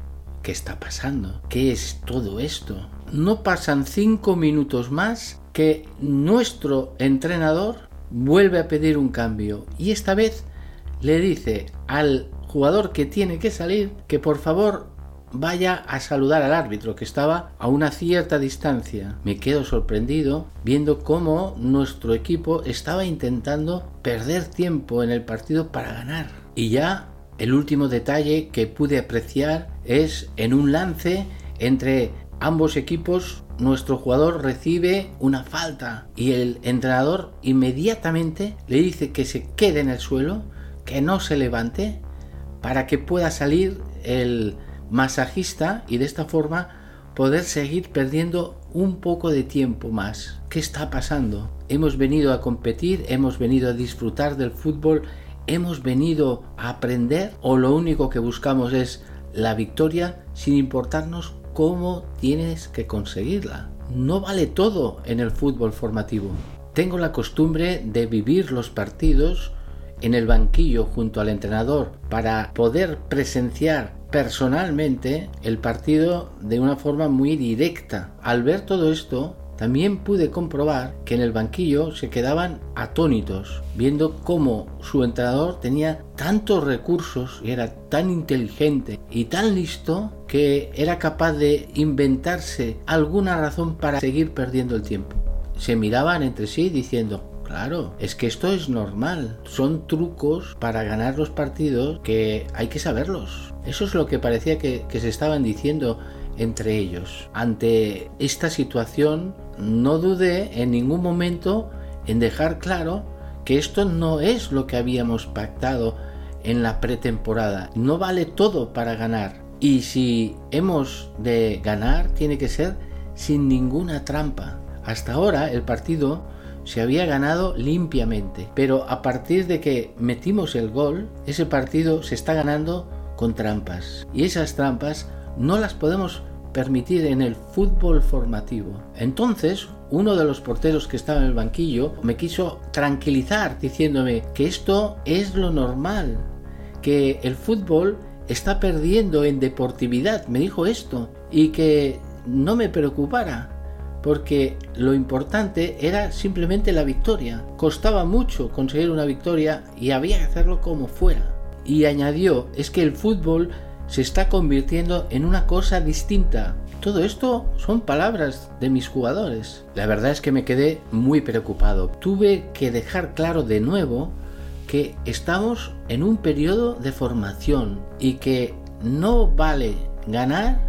¿Qué está pasando? ¿Qué es todo esto? No pasan cinco minutos más que nuestro entrenador vuelve a pedir un cambio y esta vez le dice al jugador que tiene que salir que por favor vaya a saludar al árbitro que estaba a una cierta distancia. Me quedo sorprendido viendo cómo nuestro equipo estaba intentando perder tiempo en el partido para ganar. Y ya el último detalle que pude apreciar es en un lance entre ambos equipos nuestro jugador recibe una falta y el entrenador inmediatamente le dice que se quede en el suelo, que no se levante para que pueda salir el masajista y de esta forma poder seguir perdiendo un poco de tiempo más. ¿Qué está pasando? Hemos venido a competir, hemos venido a disfrutar del fútbol hemos venido a aprender o lo único que buscamos es la victoria sin importarnos cómo tienes que conseguirla. No vale todo en el fútbol formativo. Tengo la costumbre de vivir los partidos en el banquillo junto al entrenador para poder presenciar personalmente el partido de una forma muy directa. Al ver todo esto, también pude comprobar que en el banquillo se quedaban atónitos, viendo cómo su entrenador tenía tantos recursos y era tan inteligente y tan listo que era capaz de inventarse alguna razón para seguir perdiendo el tiempo. Se miraban entre sí diciendo, Claro, es que esto es normal. Son trucos para ganar los partidos que hay que saberlos. Eso es lo que parecía que, se estaban diciendo entre ellos. Ante esta situación, no dudé en ningún momento en dejar claro que esto no es lo que habíamos pactado en la pretemporada. No vale todo para ganar. Y si hemos de ganar, tiene que ser sin ninguna trampa. Hasta ahora el partido se había ganado limpiamente, pero a partir de que metimos el gol, ese partido se está ganando con trampas. Y esas trampas no las podemos permitir en el fútbol formativo. Entonces, uno de los porteros que estaba en el banquillo me quiso tranquilizar diciéndome que esto es lo normal, que el fútbol está perdiendo en deportividad, me dijo esto, y que no me preocupara, porque lo importante era simplemente la victoria. Costaba mucho conseguir una victoria y había que hacerlo como fuera. Y añadió, es que el fútbol se está convirtiendo en una cosa distinta. Todo esto son palabras de mis jugadores. La verdad es que me quedé muy preocupado. Tuve que dejar claro de nuevo que estamos en un periodo de formación y que no vale ganar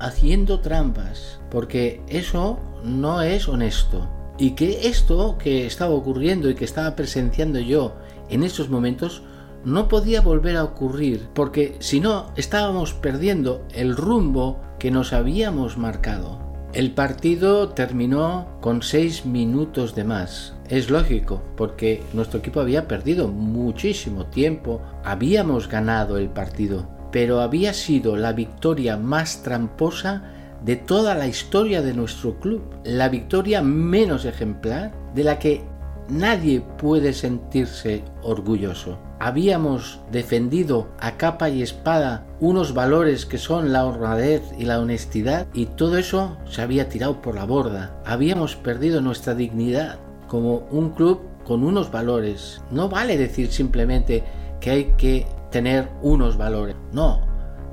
haciendo trampas, porque eso no es honesto. Y que esto que estaba ocurriendo y que estaba presenciando yo en esos momentos no podía volver a ocurrir, porque si no estábamos perdiendo el rumbo que nos habíamos marcado. El partido terminó con seis minutos de más. Es lógico, porque nuestro equipo había perdido muchísimo tiempo, habíamos ganado el partido, pero había sido la victoria más tramposa de toda la historia de nuestro club, la victoria menos ejemplar de la que nadie puede sentirse orgulloso habíamos defendido a capa y espada unos valores que son la honradez y la honestidad y todo eso se había tirado por la borda. Habíamos perdido nuestra dignidad como un club con unos valores. No vale decir simplemente que hay que tener unos valores. No,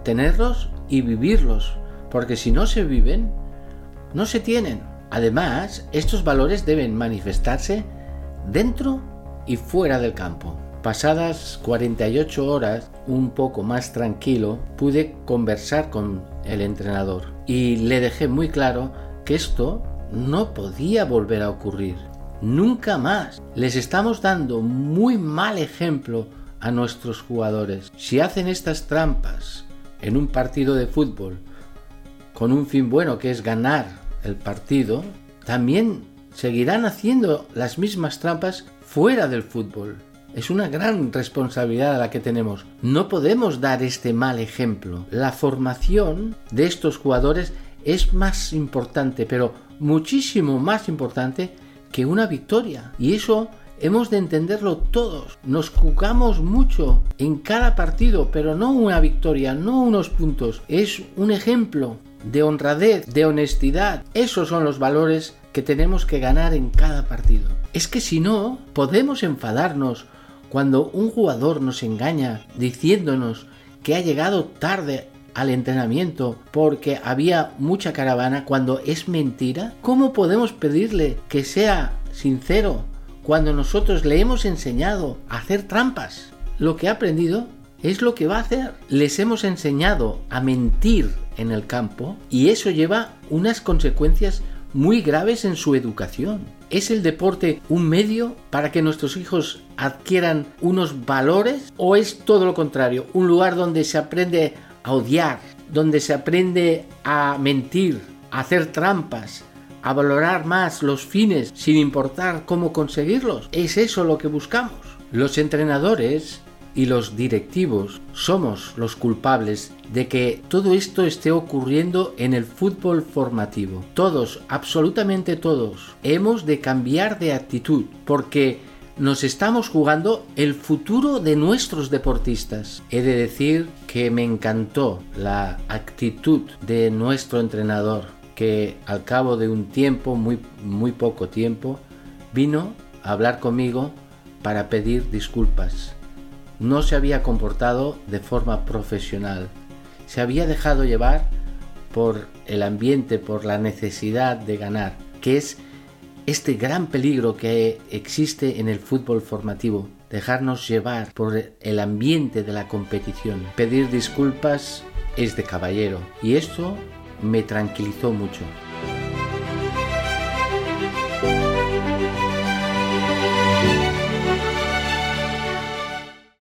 tenerlos y vivirlos. Porque si no se viven, no se tienen. Además, estos valores deben manifestarse dentro y fuera del campo. Pasadas 48 horas, un poco más tranquilo, pude conversar con el entrenador y le dejé muy claro que esto no podía volver a ocurrir. Nunca más. Les estamos dando muy mal ejemplo a nuestros jugadores. Si hacen estas trampas en un partido de fútbol con un fin bueno que es ganar el partido, también seguirán haciendo las mismas trampas fuera del fútbol. Es una gran responsabilidad la que tenemos. No podemos dar este mal ejemplo. La formación de estos jugadores es más importante, pero muchísimo más importante que una victoria. Y eso hemos de entenderlo todos. Nos jugamos mucho en cada partido, pero no una victoria, no unos puntos. Es un ejemplo de honradez, de honestidad. Esos son los valores que tenemos que ganar en cada partido. Es que si no, podemos enfadarnos cuando un jugador nos engaña diciéndonos que ha llegado tarde al entrenamiento porque había mucha caravana cuando es mentira, ¿cómo podemos pedirle que sea sincero cuando nosotros le hemos enseñado a hacer trampas? Lo que ha aprendido es lo que va a hacer. Les hemos enseñado a mentir en el campo y eso lleva unas consecuencias muy graves en su educación. ¿Es el deporte un medio para que nuestros hijos adquieran unos valores o es todo lo contrario? Un lugar donde se aprende a odiar, donde se aprende a mentir, a hacer trampas, a valorar más los fines sin importar cómo conseguirlos. ¿Es eso lo que buscamos? Los entrenadores y los directivos somos los culpables de que todo esto esté ocurriendo en el fútbol formativo. Todos, absolutamente todos, hemos de cambiar de actitud porque nos estamos jugando el futuro de nuestros deportistas. He de decir que me encantó la actitud de nuestro entrenador, que al cabo de un tiempo, muy, muy poco tiempo, vino a hablar conmigo para pedir disculpas no se había comportado de forma profesional. Se había dejado llevar por el ambiente, por la necesidad de ganar, que es este gran peligro que existe en el fútbol formativo, dejarnos llevar por el ambiente de la competición. Pedir disculpas es de caballero y esto me tranquilizó mucho.